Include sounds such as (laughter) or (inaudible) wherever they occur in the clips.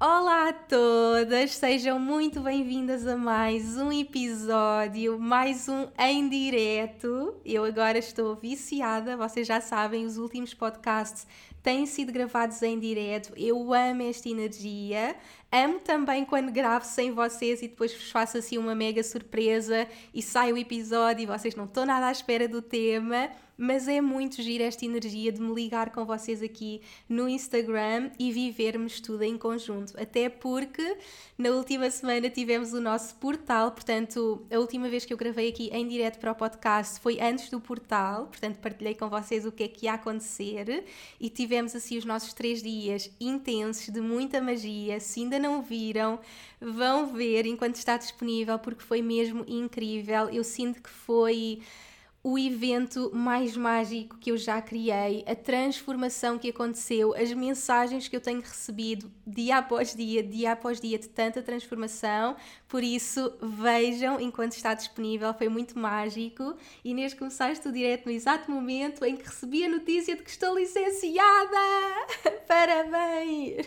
Olá a todas, sejam muito bem-vindas a mais um episódio, mais um em direto. Eu agora estou viciada, vocês já sabem, os últimos podcasts têm sido gravados em direto. Eu amo esta energia. Amo também quando gravo sem vocês e depois vos faço assim uma mega surpresa e sai o episódio e vocês não estão nada à espera do tema mas é muito giro esta energia de me ligar com vocês aqui no Instagram e vivermos tudo em conjunto. Até porque na última semana tivemos o nosso portal, portanto, a última vez que eu gravei aqui em direto para o podcast foi antes do portal, portanto, partilhei com vocês o que é que ia acontecer e tivemos assim os nossos três dias intensos de muita magia. Se ainda não viram, vão ver enquanto está disponível, porque foi mesmo incrível. Eu sinto que foi o evento mais mágico que eu já criei, a transformação que aconteceu, as mensagens que eu tenho recebido dia após dia, dia após dia de tanta transformação. Por isso, vejam enquanto está disponível, foi muito mágico. Inês, começaste o direto no exato momento em que recebi a notícia de que estou licenciada! (laughs) Parabéns!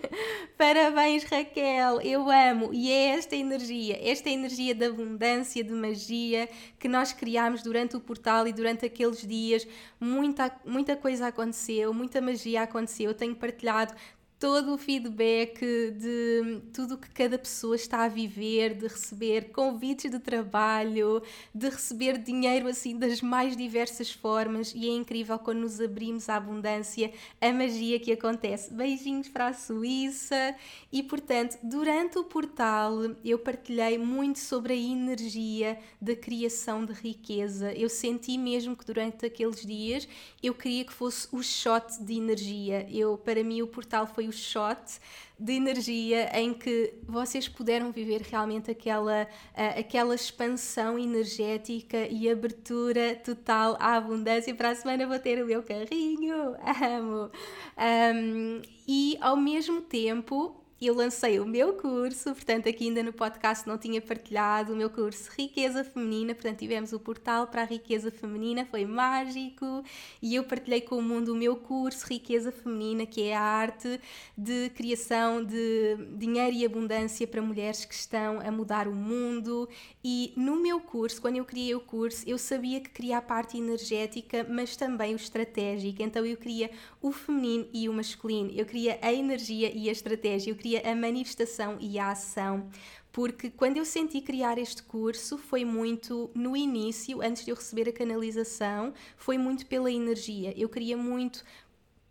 Parabéns, Raquel! Eu amo! E é esta energia, esta energia de abundância, de magia que nós criamos durante o portal e durante aqueles dias muita, muita coisa aconteceu, muita magia aconteceu. Eu tenho partilhado todo o feedback de tudo que cada pessoa está a viver, de receber convites de trabalho, de receber dinheiro assim das mais diversas formas e é incrível quando nos abrimos à abundância, a magia que acontece. Beijinhos para a Suíça e portanto, durante o portal eu partilhei muito sobre a energia da criação de riqueza. Eu senti mesmo que durante aqueles dias eu queria que fosse o shot de energia. Eu para mim o portal foi o shot de energia em que vocês puderam viver realmente aquela, uh, aquela expansão energética e abertura total à abundância. Para a semana vou ter o meu carrinho, (laughs) amo! Um, e ao mesmo tempo eu lancei o meu curso, portanto, aqui ainda no podcast não tinha partilhado o meu curso Riqueza Feminina, portanto, tivemos o portal para a Riqueza Feminina, foi mágico, e eu partilhei com o mundo o meu curso Riqueza Feminina, que é a arte de criação de dinheiro e abundância para mulheres que estão a mudar o mundo. E no meu curso, quando eu criei o curso, eu sabia que queria a parte energética, mas também o estratégico, então eu queria o feminino e o masculino, eu queria a energia e a estratégia, eu queria a manifestação e a ação, porque quando eu senti criar este curso foi muito no início, antes de eu receber a canalização, foi muito pela energia. Eu queria muito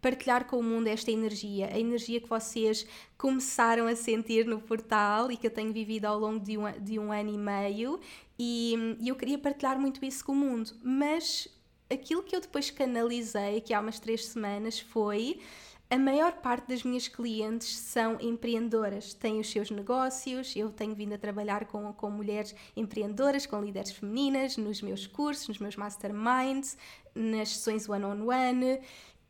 partilhar com o mundo esta energia, a energia que vocês começaram a sentir no portal e que eu tenho vivido ao longo de um, de um ano e meio, e, e eu queria partilhar muito isso com o mundo. Mas aquilo que eu depois canalizei, aqui há umas três semanas, foi a maior parte das minhas clientes são empreendedoras, têm os seus negócios. Eu tenho vindo a trabalhar com, com mulheres empreendedoras, com líderes femininas, nos meus cursos, nos meus masterminds, nas sessões one-on-one. -on -one.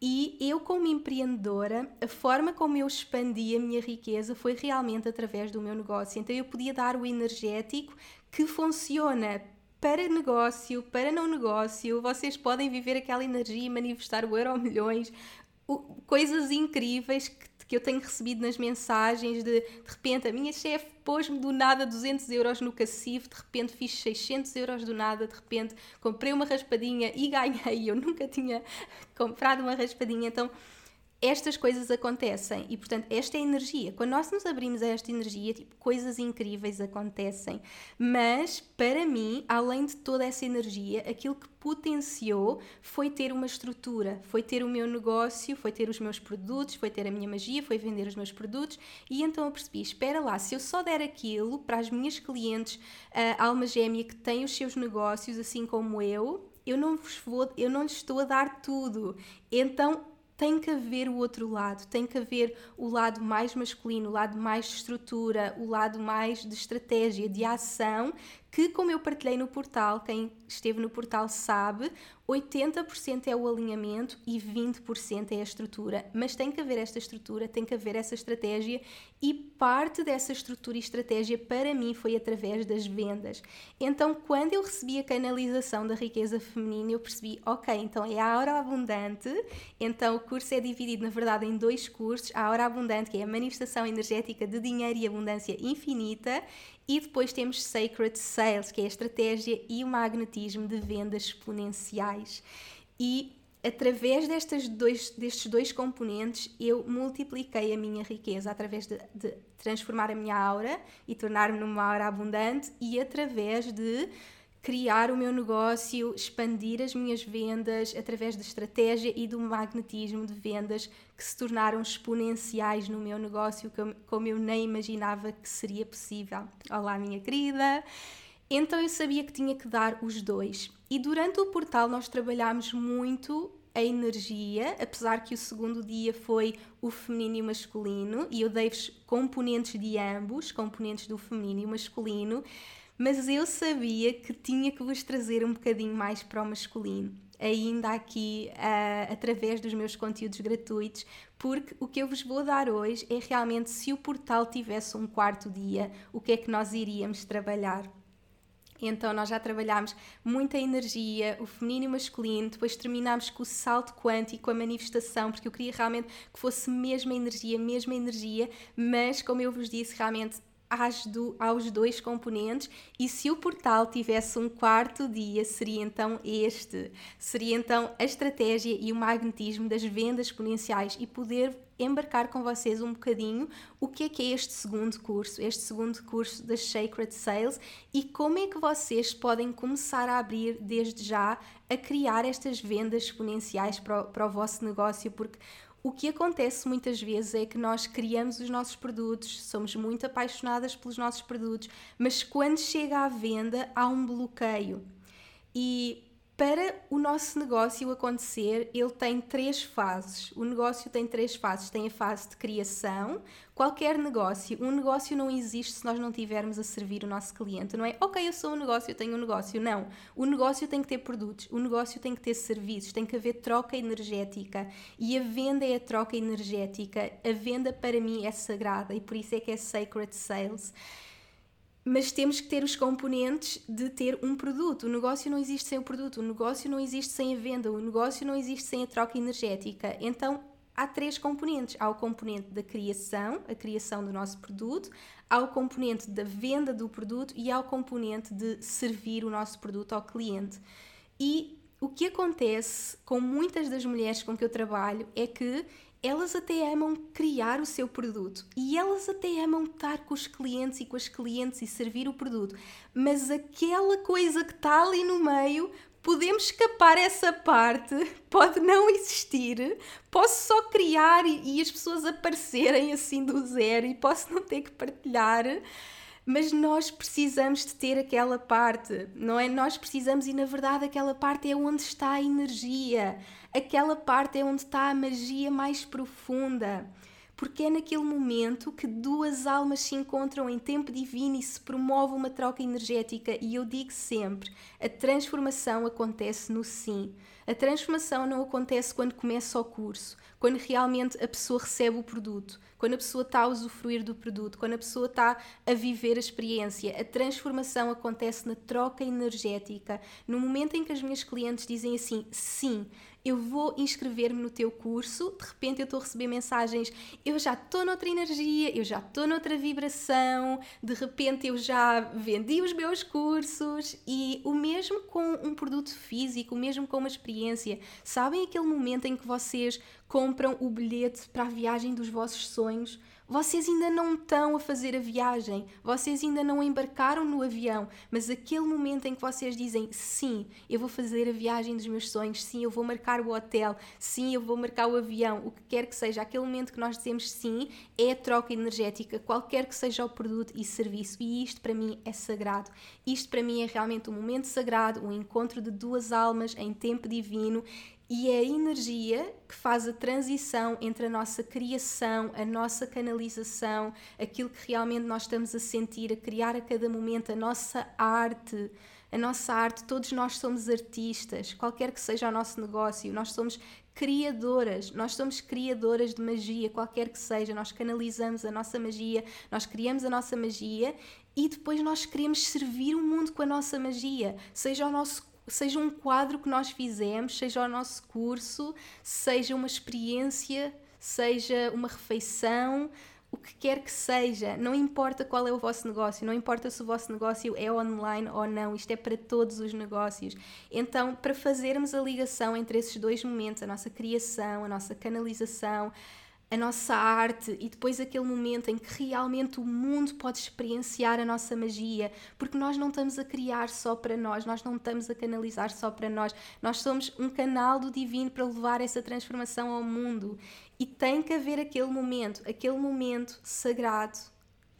E eu, como empreendedora, a forma como eu expandi a minha riqueza foi realmente através do meu negócio. Então, eu podia dar o energético que funciona para negócio, para não negócio, vocês podem viver aquela energia e manifestar o euro milhões, coisas incríveis que, que eu tenho recebido nas mensagens de de repente a minha chefe pôs-me do nada 200 euros no cacifo, de repente fiz 600 euros do nada, de repente comprei uma raspadinha e (laughs) ganhei, eu nunca tinha comprado uma raspadinha, então estas coisas acontecem e, portanto, esta é energia. Quando nós nos abrimos a esta energia, tipo, coisas incríveis acontecem. Mas, para mim, além de toda essa energia, aquilo que potenciou foi ter uma estrutura, foi ter o meu negócio, foi ter os meus produtos, foi ter a minha magia, foi vender os meus produtos. E então eu percebi: espera lá, se eu só der aquilo para as minhas clientes, a alma gêmea que tem os seus negócios, assim como eu, eu não vos vou, eu não lhes estou a dar tudo. Então tem que haver o outro lado, tem que haver o lado mais masculino, o lado mais de estrutura, o lado mais de estratégia, de ação, que, como eu partilhei no portal, quem esteve no portal sabe, 80% é o alinhamento e 20% é a estrutura. Mas tem que haver esta estrutura, tem que haver essa estratégia e parte dessa estrutura e estratégia para mim foi através das vendas. Então, quando eu recebi a canalização da riqueza feminina, eu percebi, ok, então é a hora abundante. Então, o curso é dividido, na verdade, em dois cursos: a hora abundante, que é a manifestação energética de dinheiro e abundância infinita, e depois temos Sacred Sales, que é a estratégia e o magnetismo de vendas exponenciais. E através destes dois, destes dois componentes, eu multipliquei a minha riqueza através de, de transformar a minha aura e tornar-me numa aura abundante e através de criar o meu negócio, expandir as minhas vendas através da estratégia e do magnetismo de vendas que se tornaram exponenciais no meu negócio, como eu nem imaginava que seria possível. Olá, minha querida! Então eu sabia que tinha que dar os dois. E durante o portal nós trabalhámos muito a energia, apesar que o segundo dia foi o feminino e o masculino, e eu dei-vos componentes de ambos, componentes do feminino e masculino, mas eu sabia que tinha que vos trazer um bocadinho mais para o masculino, ainda aqui uh, através dos meus conteúdos gratuitos, porque o que eu vos vou dar hoje é realmente se o portal tivesse um quarto dia, o que é que nós iríamos trabalhar. Então nós já trabalhámos muita energia, o feminino e o masculino, depois terminámos com o salto quântico, a manifestação, porque eu queria realmente que fosse mesma energia, mesma energia, mas como eu vos disse, realmente do, aos dois componentes e se o portal tivesse um quarto dia, seria então este. Seria então a estratégia e o magnetismo das vendas exponenciais e poder embarcar com vocês um bocadinho o que é que é este segundo curso, este segundo curso das Sacred Sales e como é que vocês podem começar a abrir desde já a criar estas vendas exponenciais para o, para o vosso negócio, porque o que acontece muitas vezes é que nós criamos os nossos produtos, somos muito apaixonadas pelos nossos produtos, mas quando chega à venda há um bloqueio. E para o nosso negócio acontecer, ele tem três fases. O negócio tem três fases. Tem a fase de criação. Qualquer negócio, um negócio não existe se nós não tivermos a servir o nosso cliente. Não é, ok, eu sou um negócio, eu tenho um negócio. Não. O negócio tem que ter produtos, o negócio tem que ter serviços, tem que haver troca energética. E a venda é a troca energética. A venda para mim é sagrada e por isso é que é Sacred Sales mas temos que ter os componentes de ter um produto. O negócio não existe sem o produto, o negócio não existe sem a venda, o negócio não existe sem a troca energética. Então há três componentes: há o componente da criação, a criação do nosso produto, há o componente da venda do produto e há o componente de servir o nosso produto ao cliente. E o que acontece com muitas das mulheres com que eu trabalho é que elas até amam criar o seu produto e elas até amam estar com os clientes e com as clientes e servir o produto, mas aquela coisa que está ali no meio, podemos escapar essa parte, (laughs) pode não existir, posso só criar e, e as pessoas aparecerem assim do zero e posso não ter que partilhar mas nós precisamos de ter aquela parte, não é? Nós precisamos e na verdade aquela parte é onde está a energia, aquela parte é onde está a magia mais profunda. Porque é naquele momento que duas almas se encontram em tempo divino e se promove uma troca energética. E eu digo sempre: a transformação acontece no sim. A transformação não acontece quando começa o curso, quando realmente a pessoa recebe o produto quando a pessoa está a usufruir do produto, quando a pessoa está a viver a experiência. A transformação acontece na troca energética, no momento em que as minhas clientes dizem assim: sim, eu vou inscrever-me no teu curso, de repente eu estou a receber mensagens, eu já estou noutra energia, eu já estou noutra vibração, de repente eu já vendi os meus cursos e o mesmo com um produto físico, o mesmo com uma experiência. Sabem aquele momento em que vocês compram o bilhete para a viagem dos vossos sonhos? Vocês ainda não estão a fazer a viagem, vocês ainda não embarcaram no avião, mas aquele momento em que vocês dizem sim, eu vou fazer a viagem dos meus sonhos, sim, eu vou marcar o hotel, sim, eu vou marcar o avião, o que quer que seja, aquele momento que nós dizemos sim é a troca energética, qualquer que seja o produto e serviço, e isto para mim é sagrado. Isto para mim é realmente um momento sagrado, um encontro de duas almas em tempo divino e é a energia que faz a transição entre a nossa criação, a nossa canalização, aquilo que realmente nós estamos a sentir, a criar a cada momento, a nossa arte. A nossa arte, todos nós somos artistas, qualquer que seja o nosso negócio, nós somos criadoras, nós somos criadoras de magia, qualquer que seja, nós canalizamos a nossa magia, nós criamos a nossa magia e depois nós queremos servir o mundo com a nossa magia, seja o nosso seja um quadro que nós fizemos, seja o nosso curso, seja uma experiência, seja uma refeição, o que quer que seja, não importa qual é o vosso negócio, não importa se o vosso negócio é online ou não, isto é para todos os negócios. Então, para fazermos a ligação entre esses dois momentos, a nossa criação, a nossa canalização, a nossa arte e depois aquele momento em que realmente o mundo pode experienciar a nossa magia, porque nós não estamos a criar só para nós, nós não estamos a canalizar só para nós, nós somos um canal do divino para levar essa transformação ao mundo. E tem que haver aquele momento, aquele momento sagrado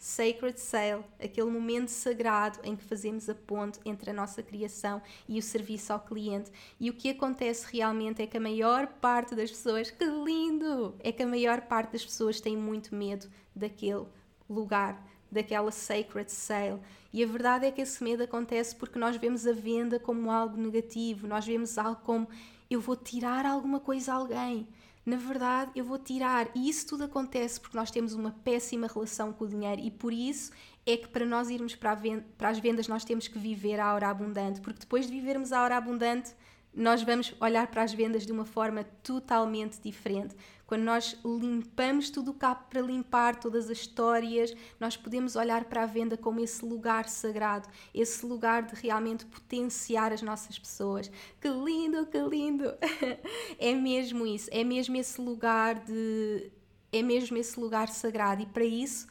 Sacred Sale, aquele momento sagrado em que fazemos a ponte entre a nossa criação e o serviço ao cliente. E o que acontece realmente é que a maior parte das pessoas, que lindo! É que a maior parte das pessoas tem muito medo daquele lugar, daquela sacred sale. E a verdade é que esse medo acontece porque nós vemos a venda como algo negativo, nós vemos algo como eu vou tirar alguma coisa a alguém na verdade eu vou tirar. E isso tudo acontece porque nós temos uma péssima relação com o dinheiro e por isso é que para nós irmos para, venda, para as vendas nós temos que viver a hora abundante, porque depois de vivermos a hora abundante nós vamos olhar para as vendas de uma forma totalmente diferente. Quando nós limpamos tudo o que há para limpar, todas as histórias, nós podemos olhar para a venda como esse lugar sagrado, esse lugar de realmente potenciar as nossas pessoas. Que lindo, que lindo! (laughs) É mesmo isso, é mesmo esse lugar de. É mesmo esse lugar sagrado, e para isso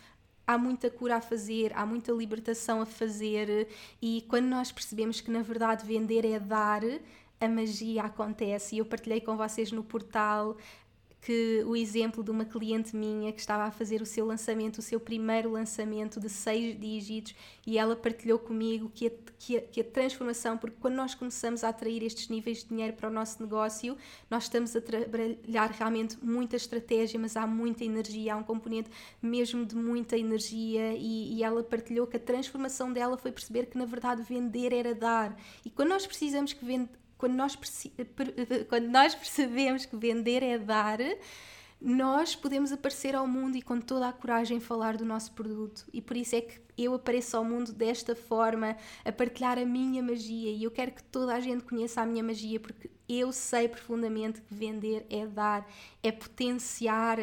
há muita cura a fazer, há muita libertação a fazer, e quando nós percebemos que na verdade vender é dar, a magia acontece. E eu partilhei com vocês no portal que o exemplo de uma cliente minha que estava a fazer o seu lançamento, o seu primeiro lançamento de seis dígitos, e ela partilhou comigo que a, que a, que a transformação, porque quando nós começamos a atrair estes níveis de dinheiro para o nosso negócio, nós estamos a trabalhar realmente muita estratégia, mas há muita energia, há um componente mesmo de muita energia, e, e ela partilhou que a transformação dela foi perceber que na verdade vender era dar, e quando nós precisamos que vende quando nós, quando nós percebemos que vender é dar, nós podemos aparecer ao mundo e com toda a coragem falar do nosso produto. E por isso é que eu apareço ao mundo desta forma, a partilhar a minha magia. E eu quero que toda a gente conheça a minha magia, porque eu sei profundamente que vender é dar, é potenciar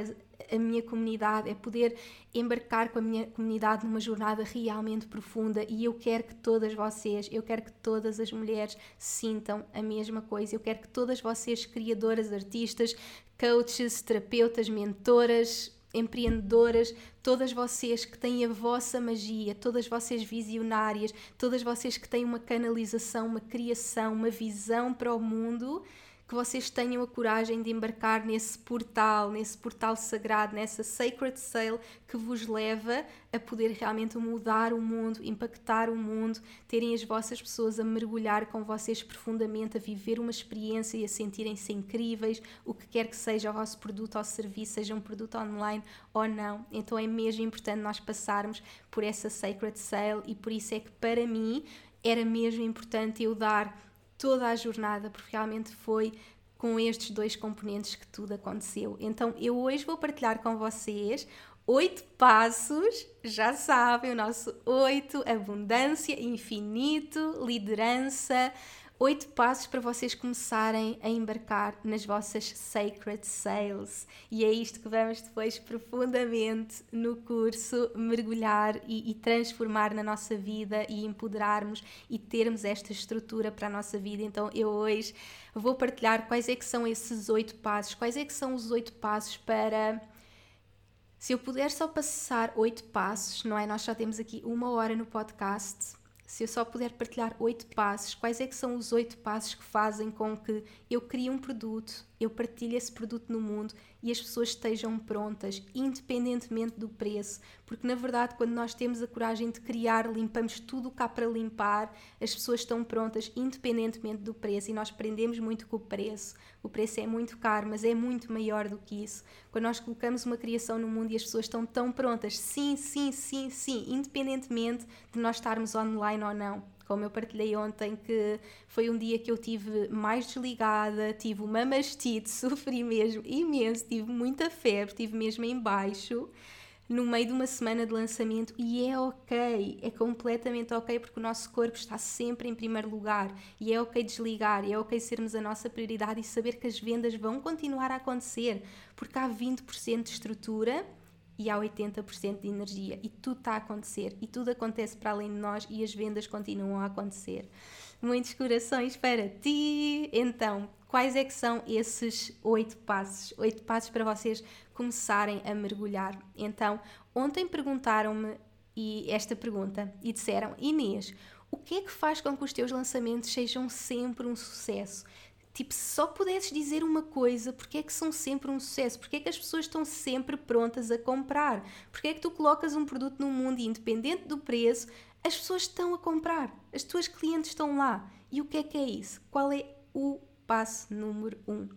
a minha comunidade, é poder embarcar com a minha comunidade numa jornada realmente profunda e eu quero que todas vocês, eu quero que todas as mulheres sintam a mesma coisa. Eu quero que todas vocês, criadoras, artistas, coaches, terapeutas, mentoras, empreendedoras, todas vocês que têm a vossa magia, todas vocês visionárias, todas vocês que têm uma canalização, uma criação, uma visão para o mundo, que vocês tenham a coragem de embarcar nesse portal, nesse portal sagrado, nessa sacred sail que vos leva a poder realmente mudar o mundo, impactar o mundo, terem as vossas pessoas a mergulhar com vocês profundamente, a viver uma experiência e a sentirem-se incríveis, o que quer que seja o vosso produto ou serviço, seja um produto online ou não. Então é mesmo importante nós passarmos por essa sacred sail e por isso é que para mim era mesmo importante eu dar toda a jornada, porque realmente foi com estes dois componentes que tudo aconteceu. Então eu hoje vou partilhar com vocês oito passos, já sabem, o nosso oito, abundância, infinito, liderança, Oito passos para vocês começarem a embarcar nas vossas sacred sales. E é isto que vamos depois profundamente no curso mergulhar e, e transformar na nossa vida e empoderarmos e termos esta estrutura para a nossa vida. Então eu hoje vou partilhar quais é que são esses oito passos, quais é que são os oito passos para se eu puder só passar oito passos, não é? Nós já temos aqui uma hora no podcast se eu só puder partilhar oito passos, quais é que são os oito passos que fazem com que eu crie um produto, eu partilhe esse produto no mundo e as pessoas estejam prontas, independentemente do preço, porque na verdade, quando nós temos a coragem de criar, limpamos tudo o cá para limpar, as pessoas estão prontas, independentemente do preço, e nós aprendemos muito com o preço. O preço é muito caro, mas é muito maior do que isso. Quando nós colocamos uma criação no mundo e as pessoas estão tão prontas, sim, sim, sim, sim, independentemente de nós estarmos online ou não como eu partilhei ontem, que foi um dia que eu tive mais desligada, tive uma mastite, (laughs) sofri mesmo imenso, tive muita febre, tive mesmo em baixo, no meio de uma semana de lançamento, e é ok, é completamente ok, porque o nosso corpo está sempre em primeiro lugar, e é ok desligar, e é ok sermos a nossa prioridade e saber que as vendas vão continuar a acontecer, porque há 20% de estrutura e há 80% de energia e tudo está a acontecer e tudo acontece para além de nós e as vendas continuam a acontecer. Muitos corações para ti! Então, quais é que são esses oito passos? Oito passos para vocês começarem a mergulhar. Então, ontem perguntaram-me e esta pergunta e disseram: Inês, o que é que faz com que os teus lançamentos sejam sempre um sucesso? Tipo, se só pudesses dizer uma coisa, porque é que são sempre um sucesso? Porque é que as pessoas estão sempre prontas a comprar? Porque é que tu colocas um produto no mundo e, independente do preço, as pessoas estão a comprar? As tuas clientes estão lá. E o que é que é isso? Qual é o passo número um?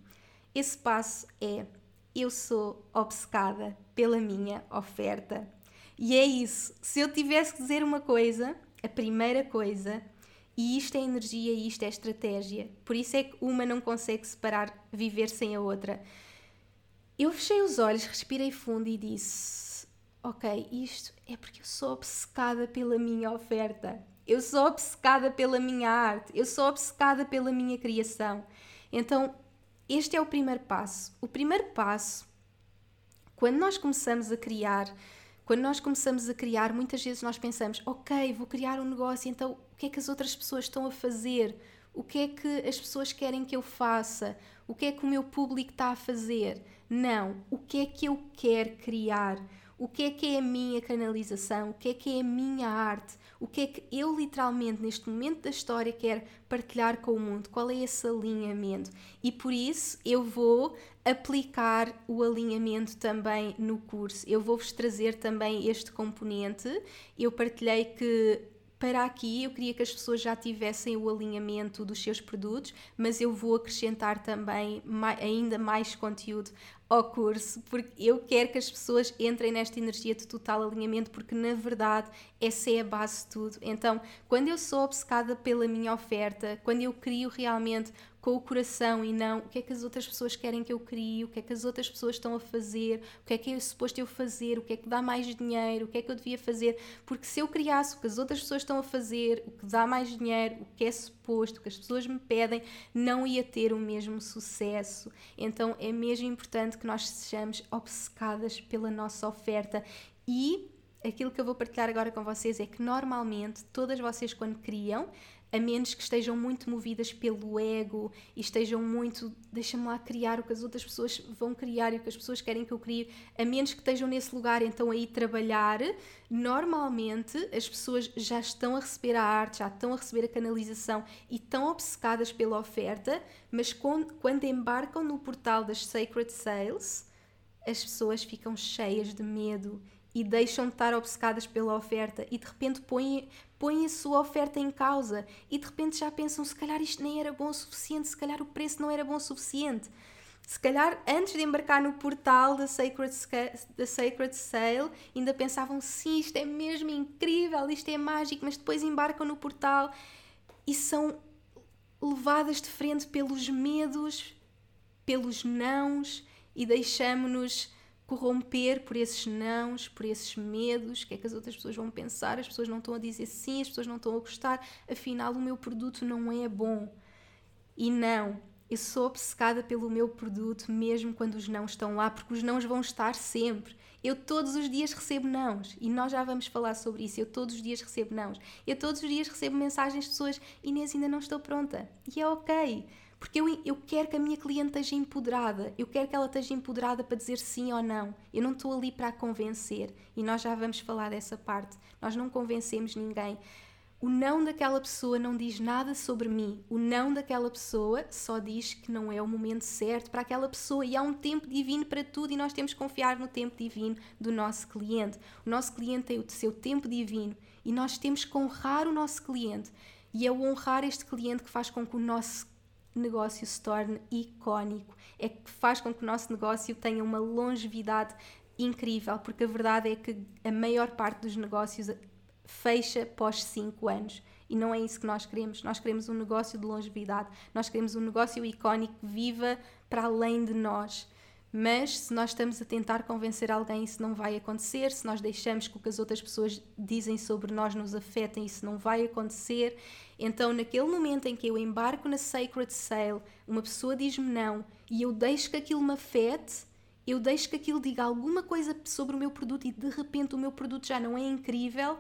Esse passo é: eu sou obcecada pela minha oferta. E é isso. Se eu tivesse que dizer uma coisa, a primeira coisa e isto é energia e isto é estratégia. Por isso é que uma não consegue separar viver sem a outra. Eu fechei os olhos, respirei fundo e disse: Ok, isto é porque eu sou obcecada pela minha oferta. Eu sou obcecada pela minha arte. Eu sou obcecada pela minha criação. Então, este é o primeiro passo. O primeiro passo, quando nós começamos a criar, quando nós começamos a criar, muitas vezes nós pensamos: Ok, vou criar um negócio, então que é que as outras pessoas estão a fazer, o que é que as pessoas querem que eu faça, o que é que o meu público está a fazer. Não, o que é que eu quero criar, o que é que é a minha canalização, o que é que é a minha arte, o que é que eu literalmente neste momento da história quero partilhar com o mundo, qual é esse alinhamento. E por isso eu vou aplicar o alinhamento também no curso. Eu vou-vos trazer também este componente. Eu partilhei que para aqui eu queria que as pessoas já tivessem o alinhamento dos seus produtos, mas eu vou acrescentar também mais, ainda mais conteúdo ao curso, porque eu quero que as pessoas entrem nesta energia de total alinhamento, porque na verdade essa é a base de tudo. Então, quando eu sou obcecada pela minha oferta, quando eu crio realmente com o coração e não o que é que as outras pessoas querem que eu crie, o que é que as outras pessoas estão a fazer, o que é que é suposto eu fazer, o que é que dá mais dinheiro, o que é que eu devia fazer, porque se eu criasse o que as outras pessoas estão a fazer, o que dá mais dinheiro, o que é suposto, o que as pessoas me pedem, não ia ter o mesmo sucesso. Então é mesmo importante que nós sejamos obcecadas pela nossa oferta e aquilo que eu vou partilhar agora com vocês é que normalmente todas vocês quando criam a menos que estejam muito movidas pelo ego e estejam muito, deixa-me lá criar o que as outras pessoas vão criar e o que as pessoas querem que eu crie, a menos que estejam nesse lugar então aí trabalhar, normalmente as pessoas já estão a receber a arte, já estão a receber a canalização e estão obcecadas pela oferta, mas quando, embarcam no portal das Sacred Sales, as pessoas ficam cheias de medo e deixam de estar obcecadas pela oferta e de repente põem, põem a sua oferta em causa e de repente já pensam se calhar isto nem era bom o suficiente, se calhar o preço não era bom o suficiente. Se calhar antes de embarcar no portal da Sacred, da Sacred Sale ainda pensavam sim, isto é mesmo incrível, isto é mágico, mas depois embarcam no portal e são levadas de frente pelos medos, pelos nãos e deixamos-nos corromper por esses nãos, por esses medos, o que é que as outras pessoas vão pensar, as pessoas não estão a dizer sim, as pessoas não estão a gostar, afinal o meu produto não é bom. E não, eu sou obcecada pelo meu produto mesmo quando os não estão lá, porque os não vão estar sempre. Eu todos os dias recebo nãos e nós já vamos falar sobre isso. Eu todos os dias recebo nãos. Eu todos os dias recebo mensagens de pessoas: Inês, ainda não estou pronta. E é ok, porque eu, eu quero que a minha cliente esteja empoderada. Eu quero que ela esteja empoderada para dizer sim ou não. Eu não estou ali para a convencer e nós já vamos falar dessa parte. Nós não convencemos ninguém. O não daquela pessoa não diz nada sobre mim. O não daquela pessoa só diz que não é o momento certo para aquela pessoa e há um tempo divino para tudo e nós temos que confiar no tempo divino do nosso cliente. O nosso cliente tem o seu tempo divino e nós temos que honrar o nosso cliente. E é o honrar este cliente que faz com que o nosso negócio se torne icónico, é que faz com que o nosso negócio tenha uma longevidade incrível, porque a verdade é que a maior parte dos negócios fecha pós 5 anos. E não é isso que nós queremos. Nós queremos um negócio de longevidade. Nós queremos um negócio icónico que viva para além de nós. Mas se nós estamos a tentar convencer alguém, isso não vai acontecer. Se nós deixamos que o que as outras pessoas dizem sobre nós nos afetem, isso não vai acontecer. Então, naquele momento em que eu embarco na Sacred Sale, uma pessoa diz-me não e eu deixo que aquilo me afete, eu deixo que aquilo diga alguma coisa sobre o meu produto e de repente o meu produto já não é incrível,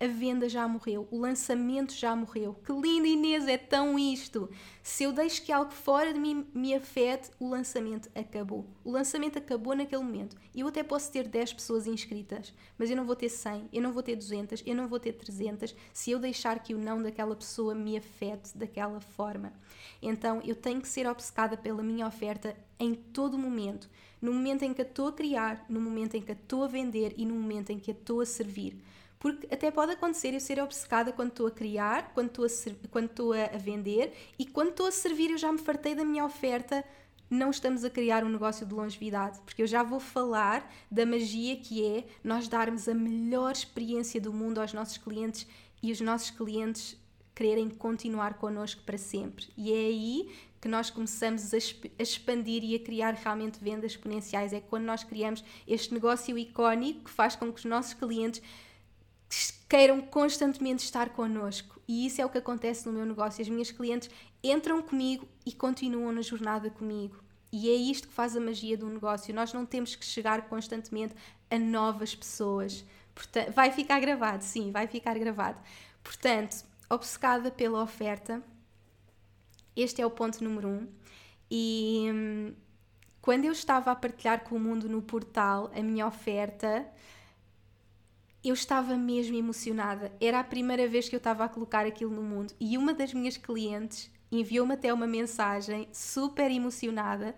a venda já morreu, o lançamento já morreu. Que lindo, Inês, é tão isto. Se eu deixo que algo fora de mim me afete, o lançamento acabou. O lançamento acabou naquele momento. Eu até posso ter 10 pessoas inscritas, mas eu não vou ter 100, eu não vou ter 200, eu não vou ter 300 se eu deixar que o não daquela pessoa me afete daquela forma. Então eu tenho que ser obcecada pela minha oferta em todo momento. No momento em que a estou a criar, no momento em que a estou a vender e no momento em que a estou a servir. Porque até pode acontecer eu ser obcecada quando estou a criar, quando estou a, quando estou a vender e quando estou a servir eu já me fartei da minha oferta. Não estamos a criar um negócio de longevidade, porque eu já vou falar da magia que é nós darmos a melhor experiência do mundo aos nossos clientes e os nossos clientes quererem continuar connosco para sempre. E é aí que nós começamos a, expandir e a criar realmente vendas exponenciais. É quando nós criamos este negócio icónico que faz com que os nossos clientes queiram constantemente estar connosco. E isso é o que acontece no meu negócio. As minhas clientes entram comigo e continuam na jornada comigo. E é isto que faz a magia do negócio. Nós não temos que chegar constantemente a novas pessoas. Portanto, vai ficar gravado, sim, vai ficar gravado. Portanto, obcecada pela oferta, este é o ponto número um. E hum, quando eu estava a partilhar com o mundo no portal a minha oferta, eu estava mesmo emocionada. Era a primeira vez que eu estava a colocar aquilo no mundo. E uma das minhas clientes enviou-me até uma mensagem super emocionada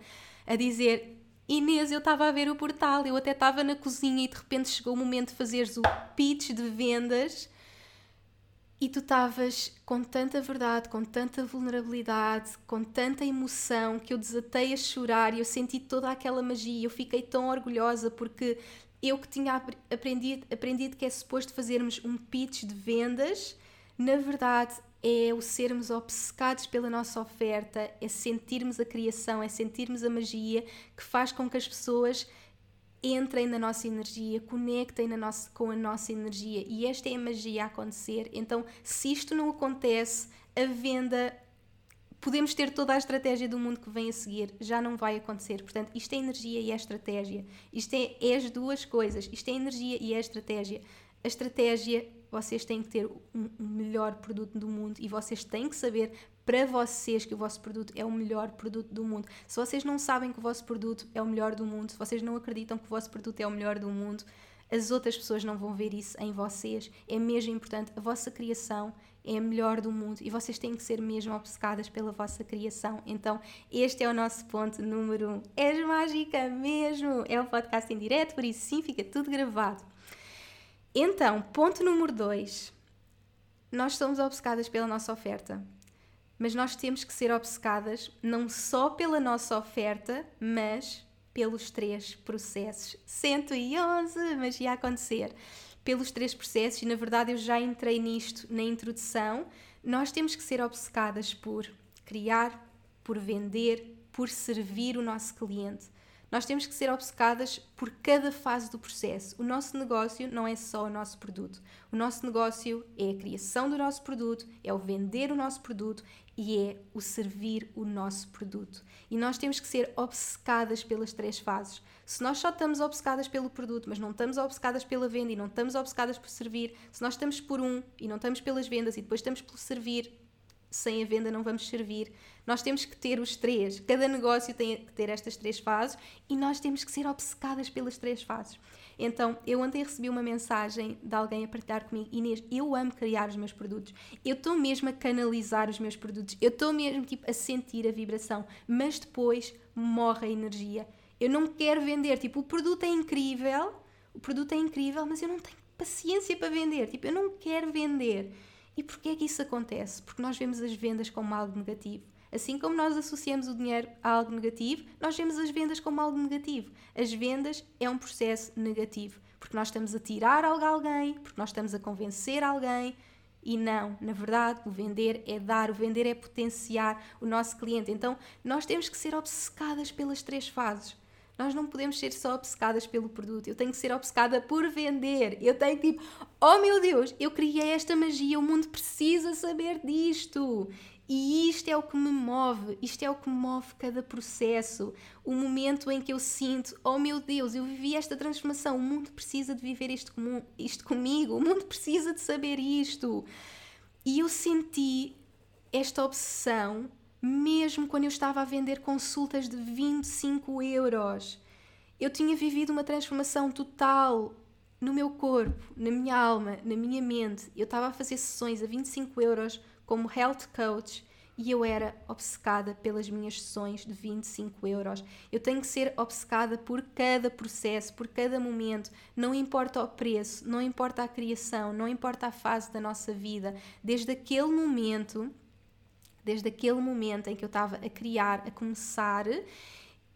a dizer: Inês, eu estava a ver o portal, eu até estava na cozinha e de repente chegou o momento de fazeres o pitch de vendas e tu estavas com tanta verdade, com tanta vulnerabilidade, com tanta emoção que eu desatei a chorar e eu senti toda aquela magia. Eu fiquei tão orgulhosa porque eu que tinha aprendido, aprendido que é suposto fazermos um pitch de vendas, na verdade é o sermos obcecados pela nossa oferta, é sentirmos a criação, é sentirmos a magia que faz com que as pessoas entrem na nossa energia, conectem na nossa, com a nossa energia e esta é a magia a acontecer. Então, se isto não acontece, a venda podemos ter toda a estratégia do mundo que vem a seguir, já não vai acontecer. Portanto, isto é energia e é estratégia. Isto é, é as duas coisas. Isto é energia e é estratégia. A estratégia, vocês têm que ter o um, um melhor produto do mundo e vocês têm que saber para vocês que o vosso produto é o melhor produto do mundo. Se vocês não sabem que o vosso produto é o melhor do mundo, se vocês não acreditam que o vosso produto é o melhor do mundo, as outras pessoas não vão ver isso em vocês. É mesmo importante. A vossa criação é a melhor do mundo e vocês têm que ser mesmo obcecadas pela vossa criação. Então, este é o nosso ponto número um. És mágica mesmo! É o podcast em direto, por isso sim, fica tudo gravado. Então, ponto número dois. Nós somos obcecadas pela nossa oferta, mas nós temos que ser obcecadas não só pela nossa oferta, mas pelos três processos. 111, mas ia acontecer pelos três processos, e na verdade eu já entrei nisto na introdução, nós temos que ser obcecadas por criar, por vender, por servir o nosso cliente. Nós temos que ser obcecadas por cada fase do processo. O nosso negócio não é só o nosso produto. O nosso negócio é a criação do nosso produto, é o vender o nosso produto e é o servir o nosso produto. E nós temos que ser obcecadas pelas três fases. Se nós só estamos obcecadas pelo produto, mas não estamos obcecadas pela venda e não estamos obcecadas por servir, se nós estamos por um e não estamos pelas vendas e depois estamos pelo servir, sem a venda não vamos servir. Nós temos que ter os três. Cada negócio tem que ter estas três fases e nós temos que ser obcecadas pelas três fases. Então, eu ontem recebi uma mensagem de alguém a partilhar comigo: Inês, eu amo criar os meus produtos. Eu estou mesmo a canalizar os meus produtos. Eu estou mesmo tipo, a sentir a vibração. Mas depois morre a energia. Eu não quero vender. Tipo, o produto é incrível. O produto é incrível, mas eu não tenho paciência para vender. Tipo, eu não quero vender. E porquê é que isso acontece? Porque nós vemos as vendas como algo negativo. Assim como nós associamos o dinheiro a algo negativo, nós vemos as vendas como algo negativo. As vendas é um processo negativo, porque nós estamos a tirar algo a alguém, porque nós estamos a convencer alguém. E não, na verdade, o vender é dar, o vender é potenciar o nosso cliente. Então, nós temos que ser obcecadas pelas três fases. Nós não podemos ser só obcecadas pelo produto. Eu tenho que ser obcecada por vender. Eu tenho tipo, oh meu Deus, eu criei esta magia, o mundo precisa saber disto. E isto é o que me move, isto é o que move cada processo. O momento em que eu sinto, oh meu Deus, eu vivi esta transformação, o mundo precisa de viver isto, comum, isto comigo, o mundo precisa de saber isto. E eu senti esta obsessão mesmo quando eu estava a vender consultas de 25 euros. Eu tinha vivido uma transformação total no meu corpo, na minha alma, na minha mente. Eu estava a fazer sessões a 25 euros como health coach e eu era obcecada pelas minhas sessões de 25 euros. Eu tenho que ser obcecada por cada processo, por cada momento. Não importa o preço, não importa a criação, não importa a fase da nossa vida. Desde aquele momento desde aquele momento em que eu estava a criar, a começar,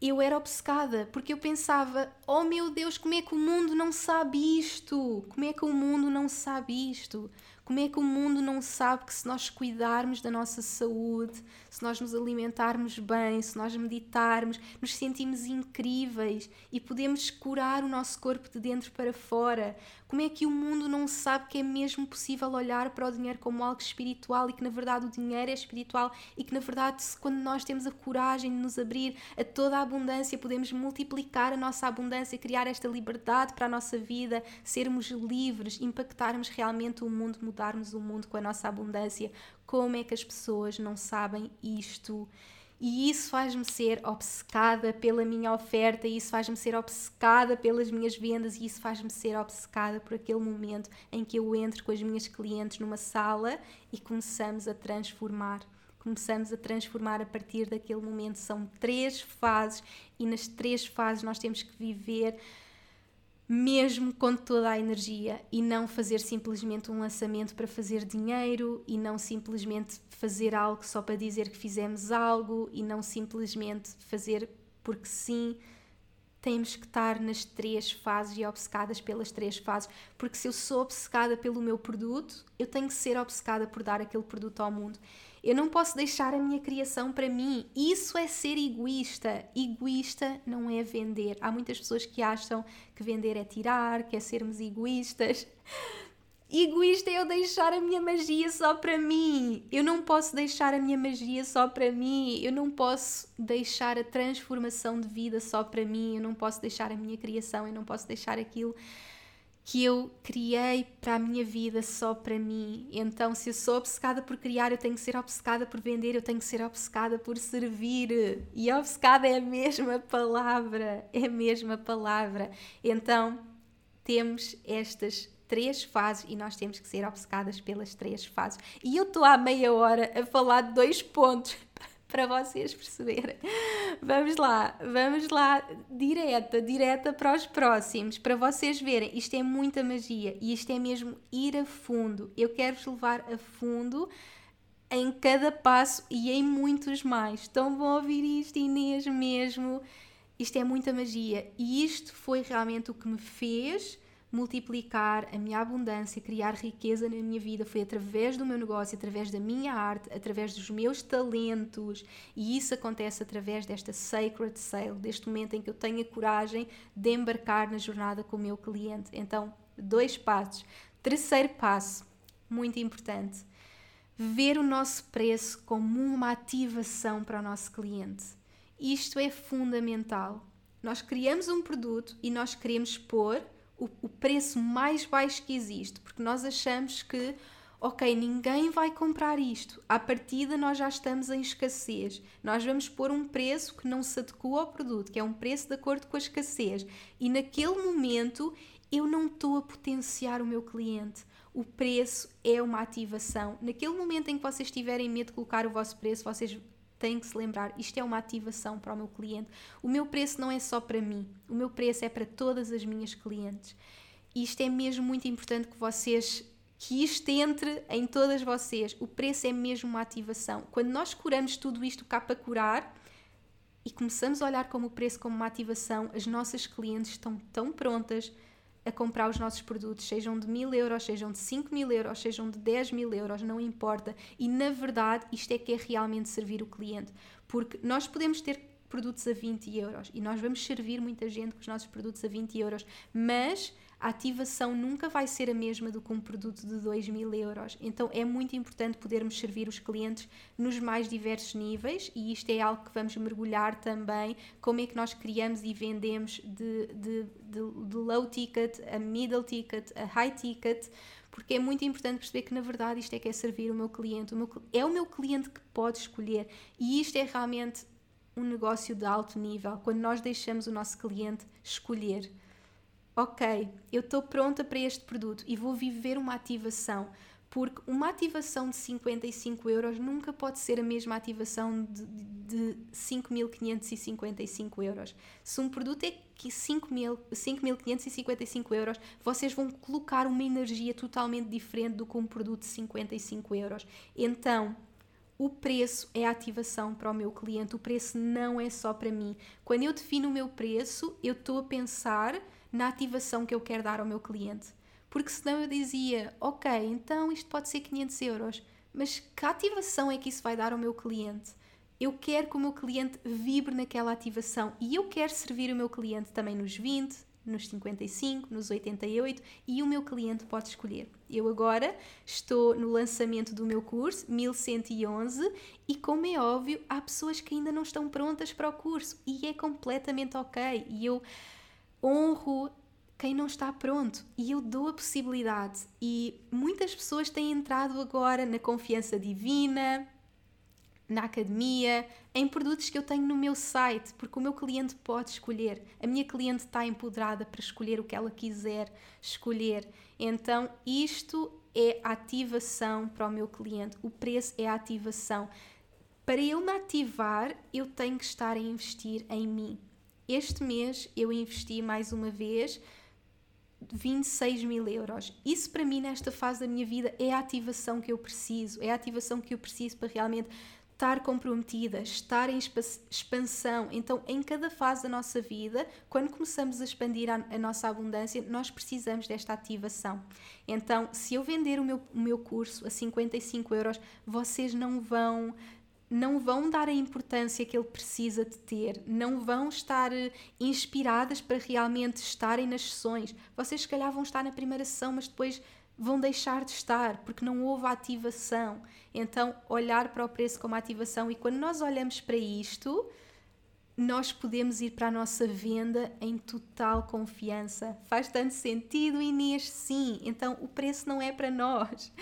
eu era obcecada, porque eu pensava: oh meu Deus, como é que o mundo não sabe isto? Como é que o mundo não sabe isto? Como é que o mundo não sabe que se nós cuidarmos da nossa saúde, se nós nos alimentarmos bem, se nós meditarmos, nos sentimos incríveis e podemos curar o nosso corpo de dentro para fora? Como é que o mundo não sabe que é mesmo possível olhar para o dinheiro como algo espiritual e que na verdade o dinheiro é espiritual e que na verdade quando nós temos a coragem de nos abrir a toda a abundância, podemos multiplicar a nossa abundância, criar esta liberdade para a nossa vida, sermos livres, impactarmos realmente o mundo mudarmos o mundo com a nossa abundância. Como é que as pessoas não sabem isto? E isso faz-me ser obcecada pela minha oferta, isso faz-me ser obcecada pelas minhas vendas, e isso faz-me ser obcecada por aquele momento em que eu entro com as minhas clientes numa sala e começamos a transformar. Começamos a transformar a partir daquele momento. São três fases, e nas três fases nós temos que viver mesmo com toda a energia e não fazer simplesmente um lançamento para fazer dinheiro e não simplesmente fazer algo só para dizer que fizemos algo e não simplesmente fazer porque sim. Temos que estar nas três fases e obcecadas pelas três fases, porque se eu sou obcecada pelo meu produto, eu tenho que ser obcecada por dar aquele produto ao mundo. Eu não posso deixar a minha criação para mim. Isso é ser egoísta. Egoísta não é vender. Há muitas pessoas que acham que vender é tirar, que é sermos egoístas. (laughs) Egoísta é eu deixar a minha magia só para mim. Eu não posso deixar a minha magia só para mim. Eu não posso deixar a transformação de vida só para mim. Eu não posso deixar a minha criação. Eu não posso deixar aquilo que eu criei para a minha vida só para mim. Então, se eu sou obcecada por criar, eu tenho que ser obcecada por vender, eu tenho que ser obcecada por servir. E obcecada é a mesma palavra, é a mesma palavra. Então, temos estas três fases e nós temos que ser obcecadas pelas três fases. E eu estou há meia hora a falar de dois pontos para vocês perceberem. Vamos lá, vamos lá, direta, direta para os próximos, para vocês verem. Isto é muita magia e isto é mesmo ir a fundo. Eu quero-vos levar a fundo em cada passo e em muitos mais. Estão a ouvir isto, Inês, mesmo? Isto é muita magia e isto foi realmente o que me fez multiplicar a minha abundância, criar riqueza na minha vida foi através do meu negócio, através da minha arte, através dos meus talentos. E isso acontece através desta sacred sale, deste momento em que eu tenho a coragem de embarcar na jornada com o meu cliente. Então, dois passos. Terceiro passo, muito importante, ver o nosso preço como uma ativação para o nosso cliente. Isto é fundamental. Nós criamos um produto e nós queremos pôr o, o preço mais baixo que existe, porque nós achamos que ok, ninguém vai comprar isto. À partida, nós já estamos em escassez. Nós vamos pôr um preço que não se adequa ao produto, que é um preço de acordo com a escassez. E naquele momento, eu não estou a potenciar o meu cliente. O preço é uma ativação. Naquele momento em que vocês tiverem medo de colocar o vosso preço, vocês têm que se lembrar: isto é uma ativação para o meu cliente. O meu preço não é só para mim, o meu preço é para todas as minhas clientes. E isto é mesmo muito importante que vocês que isto entre em todas vocês. O preço é mesmo uma ativação. Quando nós curamos tudo isto cá para curar e começamos a olhar como o preço como uma ativação, as nossas clientes estão tão prontas a comprar os nossos produtos, sejam de mil euros, sejam de 5 mil euros, sejam de 10 mil euros, não importa. E na verdade, isto é que é realmente servir o cliente, porque nós podemos ter produtos a 20 euros e nós vamos servir muita gente com os nossos produtos a 20 euros, mas a ativação nunca vai ser a mesma do que um produto de 2 mil euros. Então é muito importante podermos servir os clientes nos mais diversos níveis e isto é algo que vamos mergulhar também. Como é que nós criamos e vendemos de, de, de, de low ticket a middle ticket a high ticket porque é muito importante perceber que na verdade isto é que é servir o meu cliente, o meu, é o meu cliente que pode escolher e isto é realmente um negócio de alto nível, quando nós deixamos o nosso cliente escolher ok, eu estou pronta para este produto e vou viver uma ativação. Porque uma ativação de 55 euros nunca pode ser a mesma ativação de, de 5.555 euros. Se um produto é 5.555 euros, vocês vão colocar uma energia totalmente diferente do que um produto de 55 euros. Então, o preço é a ativação para o meu cliente, o preço não é só para mim. Quando eu defino o meu preço, eu estou a pensar na ativação que eu quero dar ao meu cliente. Porque senão eu dizia, ok, então isto pode ser 500 euros, mas que ativação é que isso vai dar ao meu cliente? Eu quero que o meu cliente vibre naquela ativação e eu quero servir o meu cliente também nos 20, nos 55, nos 88 e o meu cliente pode escolher. Eu agora estou no lançamento do meu curso 1111 e como é óbvio, há pessoas que ainda não estão prontas para o curso e é completamente ok. E eu honro quem não está pronto e eu dou a possibilidade. E muitas pessoas têm entrado agora na confiança divina, na academia, em produtos que eu tenho no meu site, porque o meu cliente pode escolher. A minha cliente está empoderada para escolher o que ela quiser escolher. Então, isto é ativação para o meu cliente. O preço é ativação. Para eu me ativar, eu tenho que estar a investir em mim. Este mês eu investi mais uma vez 26 mil euros. Isso para mim, nesta fase da minha vida, é a ativação que eu preciso, é a ativação que eu preciso para realmente estar comprometida, estar em expansão. Então, em cada fase da nossa vida, quando começamos a expandir a, a, nossa abundância, nós precisamos desta ativação. Então, se eu vender o meu, o meu curso a 55 euros, vocês não vão não vão dar a importância que ele precisa de ter, não vão estar eh, inspiradas para realmente estarem nas sessões. Vocês, se calhar, vão estar na primeira sessão, mas depois vão deixar de estar porque não houve ativação. Então, olhar para o preço como ativação e quando nós olhamos para isto, nós podemos ir para a nossa venda em total confiança. Faz tanto sentido, Inês? Sim. Então, o preço não é para nós.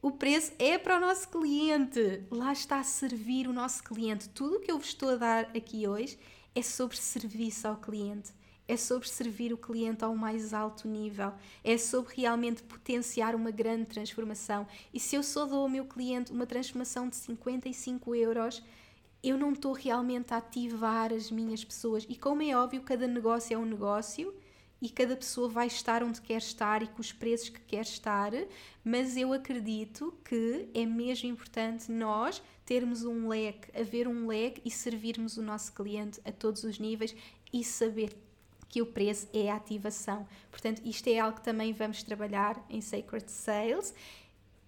O preço é para o nosso cliente. Lá está a servir o nosso cliente. Tudo o que eu vos estou a dar aqui hoje é sobre serviço ao cliente. É sobre servir o cliente ao mais alto nível. É sobre realmente potenciar uma grande transformação. E se eu só dou ao meu cliente uma transformação de 55 euros, eu não estou realmente a ativar as minhas pessoas. E como é óbvio, cada negócio é um negócio e cada pessoa vai estar onde quer estar e com os preços que quer estar, mas eu acredito que é mesmo importante nós termos um leque, haver um leque e servirmos o nosso cliente a todos os níveis e saber que o preço é a ativação. Portanto, isto é algo que também vamos trabalhar em Sacred Sales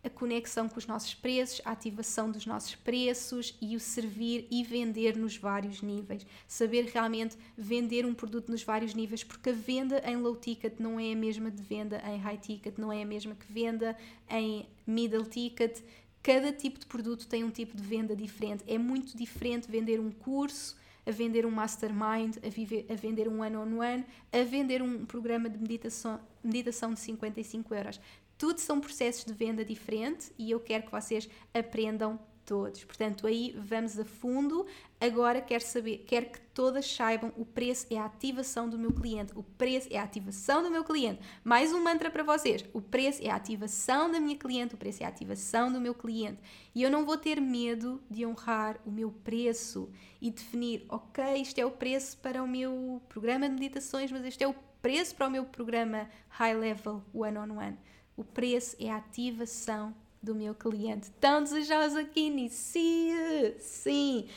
a conexão com os nossos preços, a ativação dos nossos preços e o servir e vender nos vários níveis. Saber realmente vender um produto nos vários níveis, porque a venda em low ticket não é a mesma de venda em high ticket, não é a mesma que venda em middle ticket. Cada tipo de produto tem um tipo de venda diferente. É muito diferente vender um curso, a vender um mastermind, a, viver, a vender um one-on-one, -on -one, a vender um programa de meditação, meditação de 55 euros. Tudo são processos de venda diferentes e eu quero que vocês aprendam todos. Portanto, aí vamos a fundo. Agora quero saber, quero que todas saibam o preço é a ativação do meu cliente. O preço é a ativação do meu cliente. Mais um mantra para vocês. O preço é a ativação da minha cliente, o preço é a ativação do meu cliente. E eu não vou ter medo de honrar o meu preço e definir, OK, isto é o preço para o meu programa de meditações, mas este é o preço para o meu programa high level one on one. O preço é a ativação do meu cliente. Tão desejosa que inicie! Sim!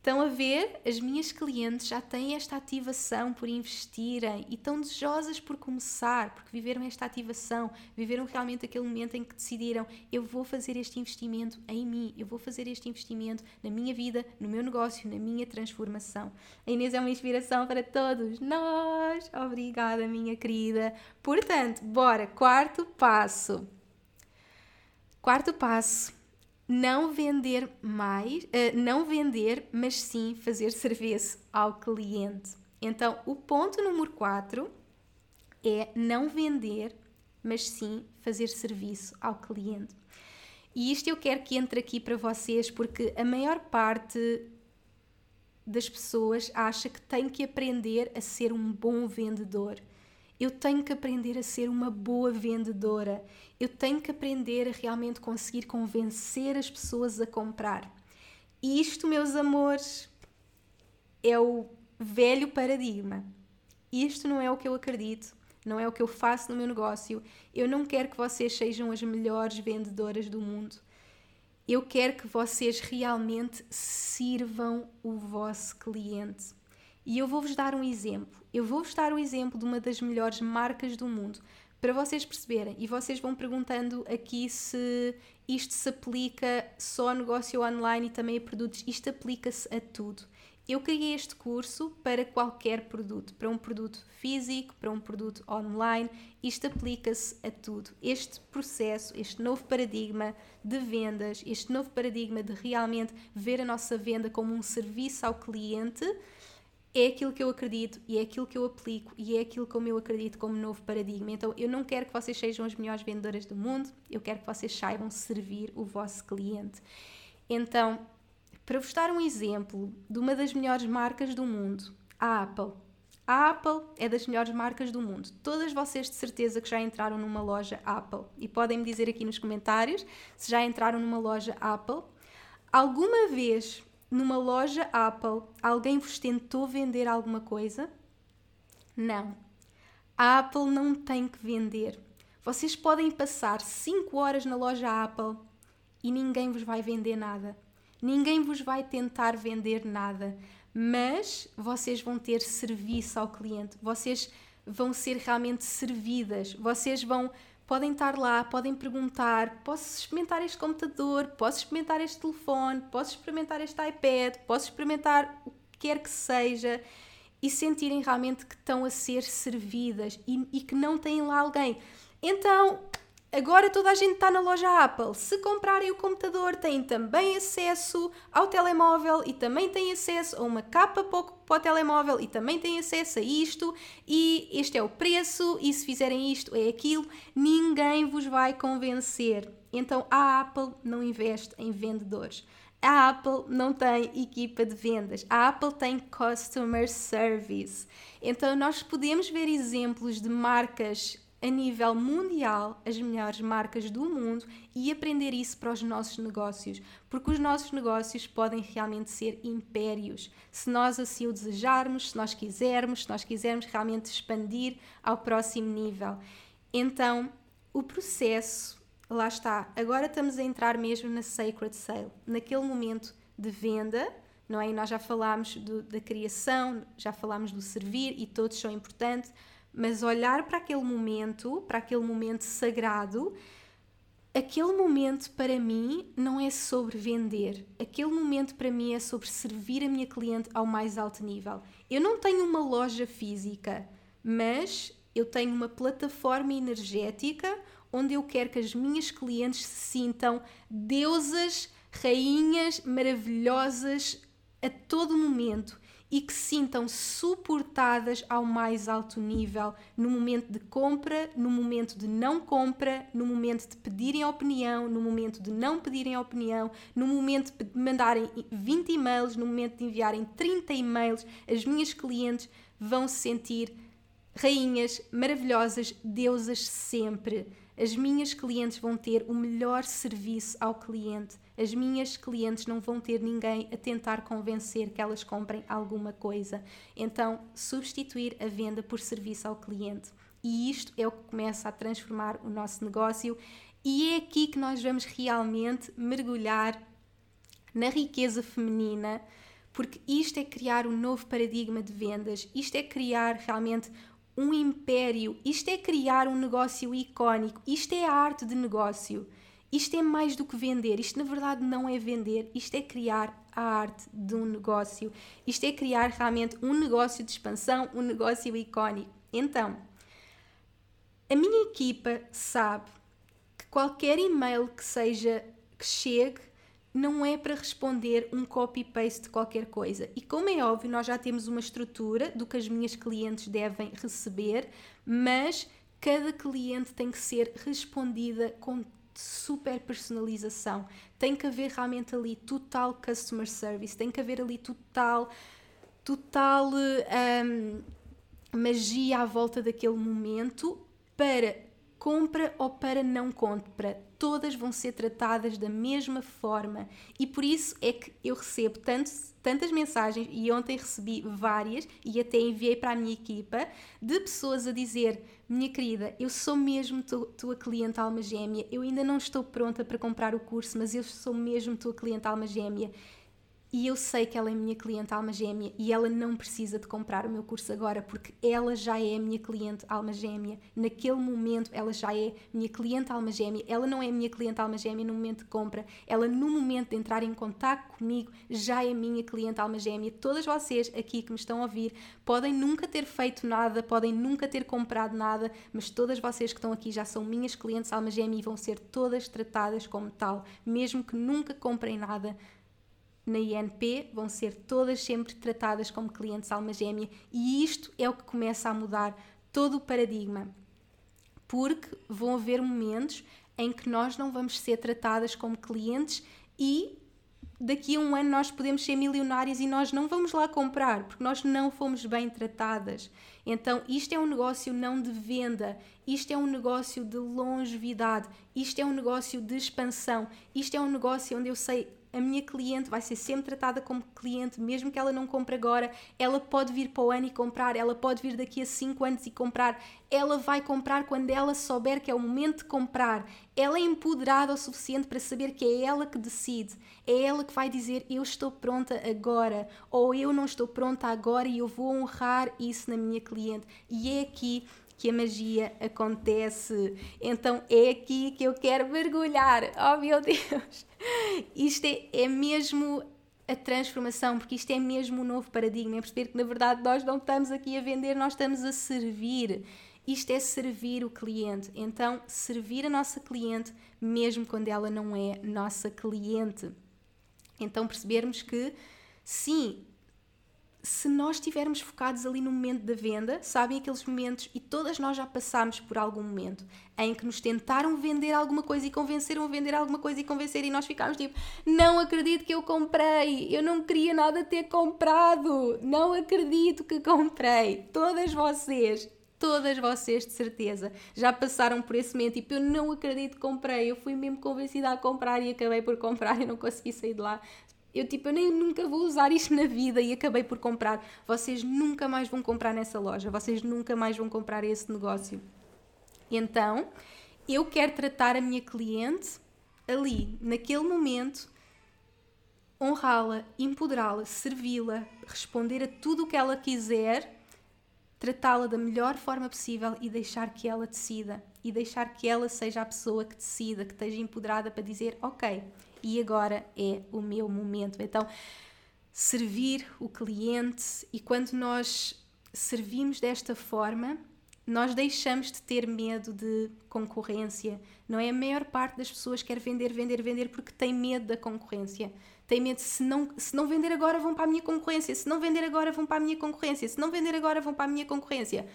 Estão a ver? As minhas clientes já têm esta ativação por investirem e estão desejosas por começar, porque viveram esta ativação, viveram realmente aquele momento em que decidiram: eu vou fazer este investimento em mim, eu vou fazer este investimento na minha vida, no meu negócio, na minha transformação. A Inês é uma inspiração para todos nós. Obrigada, minha querida. Portanto, bora, quarto passo. Quarto passo não vender mais, uh, não vender, mas sim fazer serviço ao cliente. Então, o ponto número 4 é não vender, mas sim fazer serviço ao cliente. E isto eu quero que entre aqui para vocês, porque a maior parte das pessoas acha que tem que aprender a ser um bom vendedor. Eu tenho que aprender a ser uma boa vendedora. Eu tenho que aprender a realmente conseguir convencer as pessoas a comprar. E isto, meus amores, é o velho paradigma. Isto não é o que eu acredito, não é o que eu faço no meu negócio. Eu não quero que vocês sejam as melhores vendedoras do mundo. Eu quero que vocês realmente sirvam o vosso cliente. E eu vou-vos dar um exemplo. Eu vou-vos dar o um exemplo de uma das melhores marcas do mundo para vocês perceberem. E vocês vão perguntando aqui se isto se aplica só a negócio online e também a produtos. Isto aplica-se a tudo. Eu criei este curso para qualquer produto, para um produto físico, para um produto online. Isto aplica-se a tudo. Este processo, este novo paradigma de vendas, este novo paradigma de realmente ver a nossa venda como um serviço ao cliente é aquilo que eu acredito e é aquilo que eu aplico e é aquilo como eu acredito como novo paradigma. Então eu não quero que vocês sejam as melhores vendedoras do mundo, eu quero que vocês saibam servir o vosso cliente. Então, para vos dar um exemplo de uma das melhores marcas do mundo, a Apple. A Apple é das melhores marcas do mundo. Todas vocês de certeza que já entraram numa loja Apple e podem me dizer aqui nos comentários se já entraram numa loja Apple. Alguma vez numa loja Apple, alguém vos tentou vender alguma coisa? Não. A Apple não tem que vender. Vocês podem passar 5 horas na loja Apple e ninguém vos vai vender nada. Ninguém vos vai tentar vender nada, mas vocês vão ter serviço ao cliente. Vocês vão ser realmente servidas. Vocês vão podem estar lá, podem perguntar: posso experimentar este computador, posso experimentar este telefone, posso experimentar este iPad, posso experimentar o que quer que seja? E sentirem realmente que estão a ser servidas e, e que não têm lá alguém. Então, Agora toda a gente está na loja Apple. Se comprarem o computador, têm também acesso ao telemóvel e também têm acesso a uma capa para o telemóvel e também têm acesso a isto. E este é o preço. E se fizerem isto, é aquilo. Ninguém vos vai convencer. Então a Apple não investe em vendedores. A Apple não tem equipa de vendas, a Apple tem customer service. Então, nós podemos ver exemplos de marcas a nível mundial as melhores marcas do mundo e aprender isso para os nossos negócios, porque os nossos negócios podem realmente ser impérios, se nós assim o desejarmos, se nós quisermos, se nós quisermos realmente expandir ao próximo nível. Então, o processo, lá está, agora estamos a entrar mesmo na Sacred Sale, naquele momento de venda, não é? E nós já falámos do, da criação, já falámos do servir e todos são importantes, mas olhar para aquele momento, para aquele momento sagrado, aquele momento para mim não é sobre vender, aquele momento para mim é sobre servir a minha cliente ao mais alto nível. Eu não tenho uma loja física, mas eu tenho uma plataforma energética onde eu quero que as minhas clientes se sintam deusas, rainhas maravilhosas a todo momento e que se sintam suportadas ao mais alto nível no momento de compra, no momento de não compra, no momento de pedirem opinião, no momento de não pedirem opinião, no momento de mandarem 20 e-mails, no momento de enviarem 30 e-mails, as minhas clientes vão se sentir rainhas maravilhosas, deusas sempre. As minhas clientes vão ter o melhor serviço ao cliente. As minhas clientes não vão ter ninguém a tentar convencer que elas comprem alguma coisa. Então, substituir a venda por serviço ao cliente. E isto é o que começa a transformar o nosso negócio, e é aqui que nós vamos realmente mergulhar na riqueza feminina, porque isto é criar um novo paradigma de vendas, isto é criar realmente um império, isto é criar um negócio icónico, isto é a arte de negócio. Isto é mais do que vender, isto na verdade não é vender, isto é criar a arte de um negócio, isto é criar realmente um negócio de expansão, um negócio icónico. Então, a minha equipa sabe que qualquer e-mail que seja que chegue não é para responder um copy-paste de qualquer coisa. E como é óbvio, nós já temos uma estrutura do que as minhas clientes devem receber, mas cada cliente tem que ser respondida com super personalização. Tem que haver realmente ali total customer service, tem que haver ali total, total um, magia à volta daquele momento para compra ou para não compra, todas vão ser tratadas da mesma forma e por isso é que eu recebo tanto, tantas mensagens e ontem recebi várias e até enviei para a minha equipa de pessoas a dizer: Minha querida, eu sou mesmo tu, tua cliente alma gêmea, eu ainda não estou pronta para comprar o curso, mas eu sou mesmo tua cliente alma gêmea e eu sei que ela é minha cliente alma gêmea e ela não precisa de comprar o meu curso agora porque ela já é minha cliente alma gêmea. Naquele momento ela já é minha cliente alma gêmea. Ela não é minha cliente alma gêmea no momento de compra. Ela no momento de entrar em contato comigo já é minha cliente alma gêmea. Todas vocês aqui que me estão a ouvir podem nunca ter feito nada, podem nunca ter comprado nada, mas todas vocês que estão aqui já são minhas clientes alma gêmea e vão ser todas tratadas como tal, mesmo que nunca comprem nada na INP vão ser todas sempre tratadas como clientes alma gêmea e isto é o que começa a mudar todo o paradigma. Porque vão haver momentos em que nós não vamos ser tratadas como clientes e daqui a um ano nós podemos ser milionários e nós não vamos lá comprar porque nós não fomos bem tratadas. Então, isto é um negócio não de venda, isto é um negócio de longevidade, isto é um negócio de expansão, isto é um negócio onde eu sei a minha cliente vai ser sempre tratada como cliente, mesmo que ela não compre agora, ela pode vir para o ano e comprar, ela pode vir daqui a 5 anos e comprar, ela vai comprar quando ela souber que é o momento de comprar. Ela é empoderada o suficiente para saber que é ela que decide, é ela que vai dizer eu estou pronta agora ou eu não estou pronta agora e eu vou honrar isso na minha cliente. E é aqui que a magia acontece. Então é aqui que eu quero mergulhar. Oh meu Deus! Isto é, é mesmo a transformação, porque isto é mesmo um novo paradigma. É perceber que na verdade nós não estamos aqui a vender, nós estamos a servir. Isto é servir o cliente. Então, servir a nossa cliente, mesmo quando ela não é nossa cliente. Então, percebermos que, sim, se nós estivermos focados ali no momento da venda, sabem aqueles momentos, e todas nós já passámos por algum momento, em que nos tentaram vender alguma coisa e convenceram a vender alguma coisa e convencer, e nós ficámos tipo: Não acredito que eu comprei, eu não queria nada ter comprado, não acredito que comprei. Todas vocês, todas vocês de certeza já passaram por esse momento, tipo, eu não acredito que comprei, eu fui mesmo convencida a comprar e acabei por comprar e não consegui sair de lá eu tipo, eu nem nunca vou usar isto na vida e acabei por comprar. Vocês nunca mais vão comprar nessa loja, vocês nunca mais vão comprar esse negócio. Então, eu quero tratar a minha cliente ali, naquele momento, honrá-la, empoderá-la, servi-la, responder a tudo o que ela quiser, tratá-la da melhor forma possível e deixar que ela decida. E deixar que ela seja a pessoa que decida, que esteja empoderada para dizer: Ok, e agora é o meu momento. Então, servir o cliente e quando nós servimos desta forma, nós deixamos de ter medo de concorrência. Não é a maior parte das pessoas quer vender, vender, vender porque tem medo da concorrência. Tem medo se não, se não vender agora vão para a minha concorrência, se não vender agora vão para a minha concorrência, se não vender agora vão para a minha concorrência.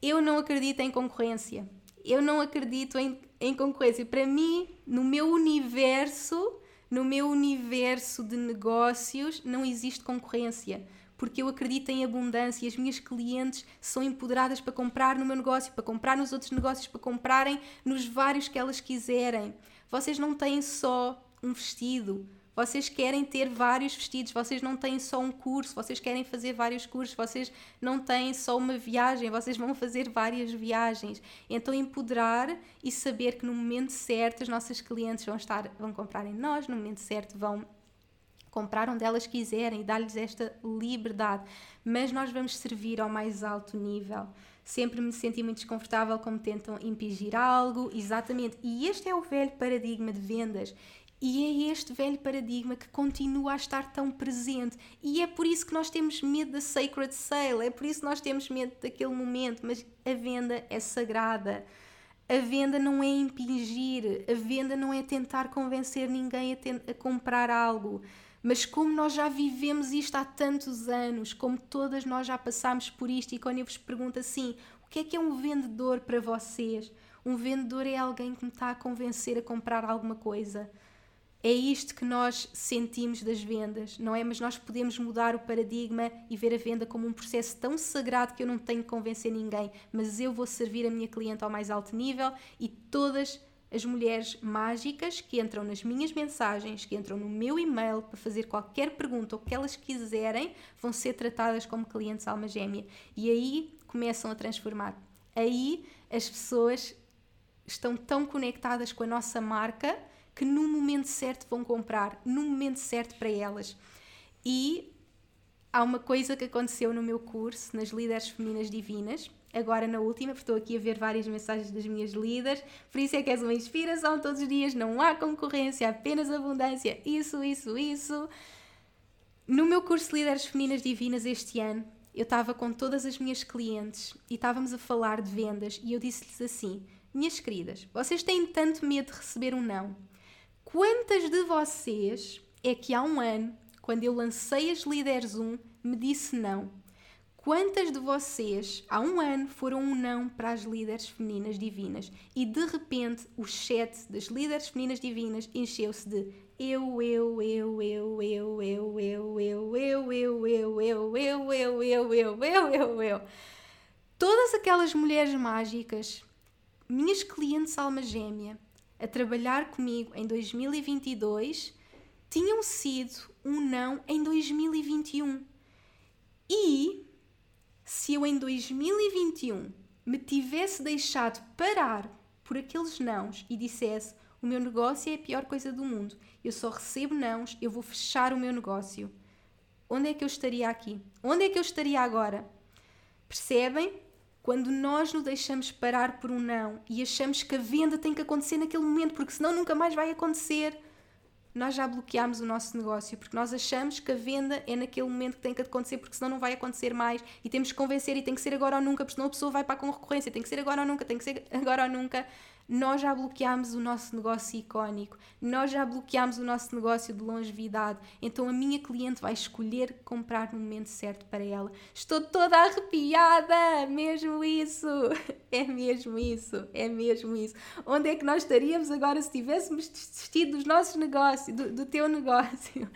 Eu não acredito em concorrência. Eu não acredito em, em concorrência. Para mim, no meu universo, no meu universo de negócios não existe concorrência, porque eu acredito em abundância e as minhas clientes são empoderadas para comprar no meu negócio, para comprar nos outros negócios, para comprarem nos vários que elas quiserem. Vocês não têm só um vestido, vocês querem ter vários vestidos, vocês não têm só um curso, vocês querem fazer vários cursos, vocês não têm só uma viagem, vocês vão fazer várias viagens. Então empoderar e saber que no momento certo as nossas clientes vão estar, vão comprar em nós, no momento certo vão comprar onde elas quiserem e dar-lhes esta liberdade. Mas nós vamos servir ao mais alto nível. Sempre me senti muito desconfortável como tentam impingir algo, exatamente. E este é o velho paradigma de vendas. E é este velho paradigma que continua a estar tão presente. E é por isso que nós temos medo da sacred sale, é por isso que nós temos medo daquele momento. Mas a venda é sagrada. A venda não é impingir, a venda não é tentar convencer ninguém a, a comprar algo. Mas como nós já vivemos isto há tantos anos, como todas nós já passámos por isto, e quando eu vos pergunto assim, o que é que é um vendedor para vocês? Um vendedor é alguém que me está a convencer a comprar alguma coisa é isto que nós sentimos das vendas, não é? Mas nós podemos mudar o paradigma e ver a venda como um processo tão sagrado que eu não tenho que convencer ninguém, mas eu vou servir a minha cliente ao mais alto nível e todas as mulheres mágicas que entram nas minhas mensagens, que entram no meu e-mail para fazer qualquer pergunta ou que elas quiserem, vão ser tratadas como clientes alma gêmea. E aí começam a transformar. Aí as pessoas estão tão conectadas com a nossa marca que no momento certo vão comprar, no momento certo para elas. E há uma coisa que aconteceu no meu curso, nas Líderes Femininas Divinas, agora na última, porque estou aqui a ver várias mensagens das minhas líderes, por isso é que és uma inspiração todos os dias, não há concorrência, apenas abundância, isso, isso, isso. No meu curso de Líderes Femininas Divinas este ano, eu estava com todas as minhas clientes e estávamos a falar de vendas e eu disse-lhes assim: Minhas queridas, vocês têm tanto medo de receber um não. Quantas de vocês é que há um ano, quando eu lancei as Líderes 1, me disse não? Quantas de vocês, há um ano, foram um não para as líderes femininas divinas e de repente o chat das líderes femininas divinas encheu-se de eu, eu, eu, eu, eu, eu, eu, eu, eu, eu, eu, eu, eu, eu, eu, eu, eu, eu, eu. Todas aquelas mulheres mágicas, minhas clientes alma gêmea, a trabalhar comigo em 2022 tinham sido um não em 2021. E se eu em 2021 me tivesse deixado parar por aqueles nãos e dissesse o meu negócio é a pior coisa do mundo, eu só recebo nãos, eu vou fechar o meu negócio. Onde é que eu estaria aqui? Onde é que eu estaria agora? Percebem? Quando nós nos deixamos parar por um não e achamos que a venda tem que acontecer naquele momento, porque senão nunca mais vai acontecer, nós já bloqueamos o nosso negócio, porque nós achamos que a venda é naquele momento que tem que acontecer, porque senão não vai acontecer mais. E temos que convencer e tem que ser agora ou nunca, porque senão a pessoa vai para a concorrência, tem que ser agora ou nunca, tem que ser agora ou nunca nós já bloqueámos o nosso negócio icónico, nós já bloqueámos o nosso negócio de longevidade. Então a minha cliente vai escolher comprar no momento certo para ela. Estou toda arrepiada, mesmo isso, (laughs) é mesmo isso, é mesmo isso. Onde é que nós estaríamos agora se tivéssemos desistido dos nossos negócios, do, do teu (laughs) negócio?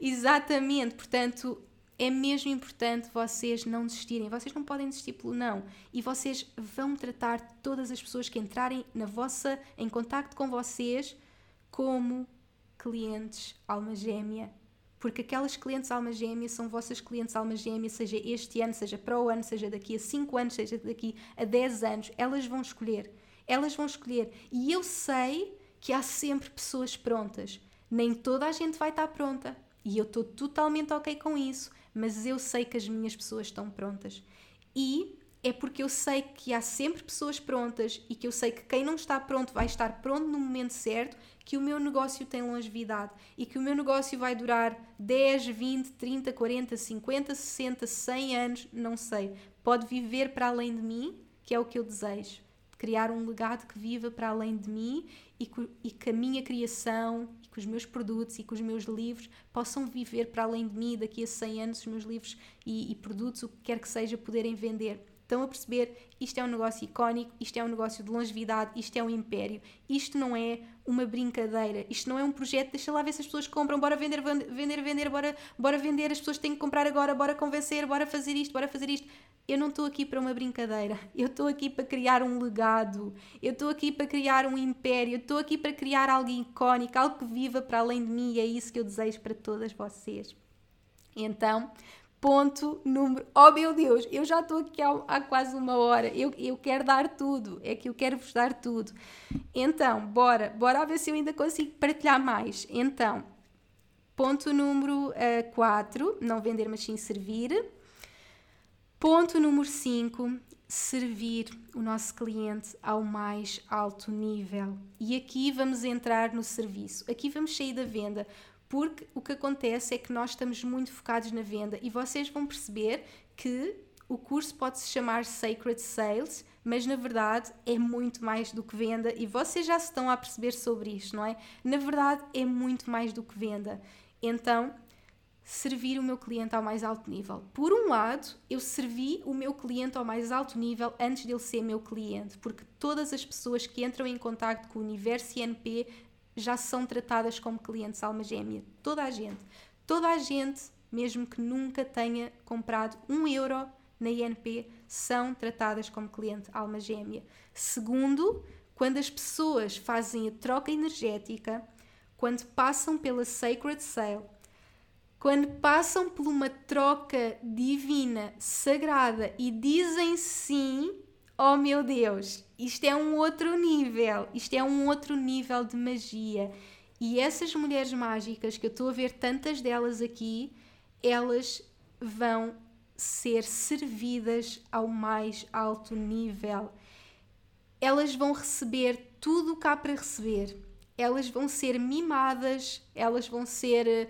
Exatamente, portanto é mesmo importante vocês não desistirem. Vocês não podem desistir pelo não. E vocês vão tratar todas as pessoas que entrarem na vossa, em contacto com vocês como clientes alma gêmea. Porque aquelas clientes alma gêmea são vossas clientes alma gêmea, seja este ano, seja para o ano, seja daqui a 5 anos, seja daqui a 10 anos. Elas vão escolher. Elas vão escolher. E eu sei que há sempre pessoas prontas. Nem toda a gente vai estar pronta E eu estou totalmente ok com isso, mas eu sei que as minhas pessoas estão prontas. E é porque eu sei que há sempre pessoas prontas e que eu sei que quem não está pronto vai estar pronto no momento certo, que o meu negócio tem longevidade e que o meu negócio vai durar 10, 20, 30, 40, 50, 60, 100 anos, não sei. Pode viver para além de mim, que é o que eu desejo. Criar um legado que viva para além de mim e que, a minha criação, que os meus produtos e que os meus livros possam viver para além de mim daqui a 100 anos, os meus livros e, e produtos, o que quer que seja, poderem vender Estão a perceber? Isto é um negócio icónico, isto é um negócio de longevidade, isto é um império. Isto não é uma brincadeira, isto não é um projeto, deixa lá ver se as pessoas compram, bora vender, vender, vender, bora, bora vender, as pessoas têm que comprar agora, bora convencer, bora fazer isto, bora fazer isto. Eu não estou aqui para uma brincadeira, eu estou aqui para criar um legado, eu estou aqui para criar um império, eu estou aqui para criar algo icónico, algo que viva para além de mim e é isso que eu desejo para todas vocês. Então, Ponto número. Oh meu Deus, eu já estou aqui há, há, quase uma hora. Eu, eu quero dar tudo. É que eu quero vos dar tudo. Então, bora, bora ver se eu ainda consigo partilhar mais. Então, ponto número 4, uh, não vender, mas sim servir. Ponto número 5, servir o nosso cliente ao mais alto nível. E aqui vamos entrar no serviço. Aqui vamos sair da venda porque o que acontece é que nós estamos muito focados na venda e vocês vão perceber que o curso pode se chamar Sacred Sales, mas na verdade é muito mais do que venda e vocês já se estão a perceber sobre isto, não é? Na verdade é muito mais do que venda. Então, servir o meu cliente ao mais alto nível. Por um lado, eu servi o meu cliente ao mais alto nível antes dele ser meu cliente, porque todas as pessoas que entram em contato com o universo INP já são tratadas como clientes alma gêmea. Toda a gente. Toda a gente, mesmo que nunca tenha comprado um euro na INP, são tratadas como cliente alma gêmea. Segundo, quando as pessoas fazem a troca energética, quando passam pela Sacred Sale, quando passam por uma troca divina, sagrada e dizem sim Oh meu Deus, isto é um outro nível, isto é um outro nível de magia. E essas mulheres mágicas, que eu estou a ver tantas delas aqui, elas vão ser servidas ao mais alto nível. Elas vão receber tudo o que há para receber. Elas vão ser mimadas, elas vão ser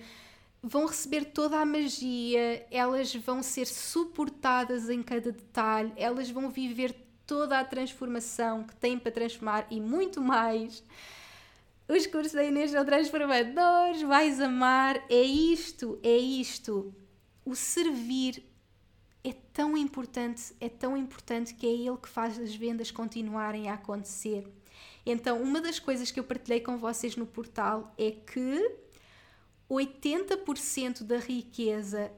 vão receber toda a magia, elas vão ser suportadas em cada detalhe, elas vão viver toda a transformação que tem para transformar e muito mais. Os cursos da Inês são transformadores, vais amar. É isto, é isto. O servir é tão importante, é tão importante que é ele que faz as vendas continuarem a acontecer. Então, uma das coisas que eu partilhei com vocês no portal é que 80% da riqueza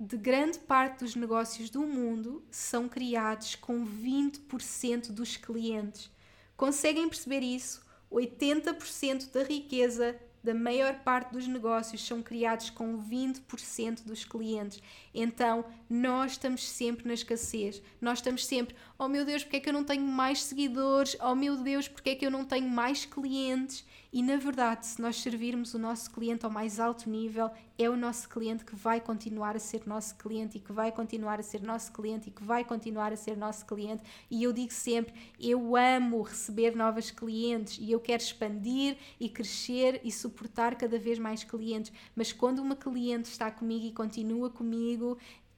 de grande parte dos negócios do mundo são criados com 20% dos clientes. Conseguem perceber isso? 80% da riqueza da maior parte dos negócios são criados com 20% dos clientes. Então, nós estamos sempre na escassez. Nós estamos sempre, oh meu Deus, porque é que eu não tenho mais seguidores? Oh meu Deus, porque é que eu não tenho mais clientes? E na verdade, se nós servirmos o nosso cliente ao mais alto nível, é o nosso cliente que vai continuar a ser nosso cliente e que vai continuar a ser nosso cliente e que vai continuar a ser nosso cliente. E eu digo sempre: eu amo receber novos clientes e eu quero expandir e crescer e suportar cada vez mais clientes. Mas quando uma cliente está comigo e continua comigo,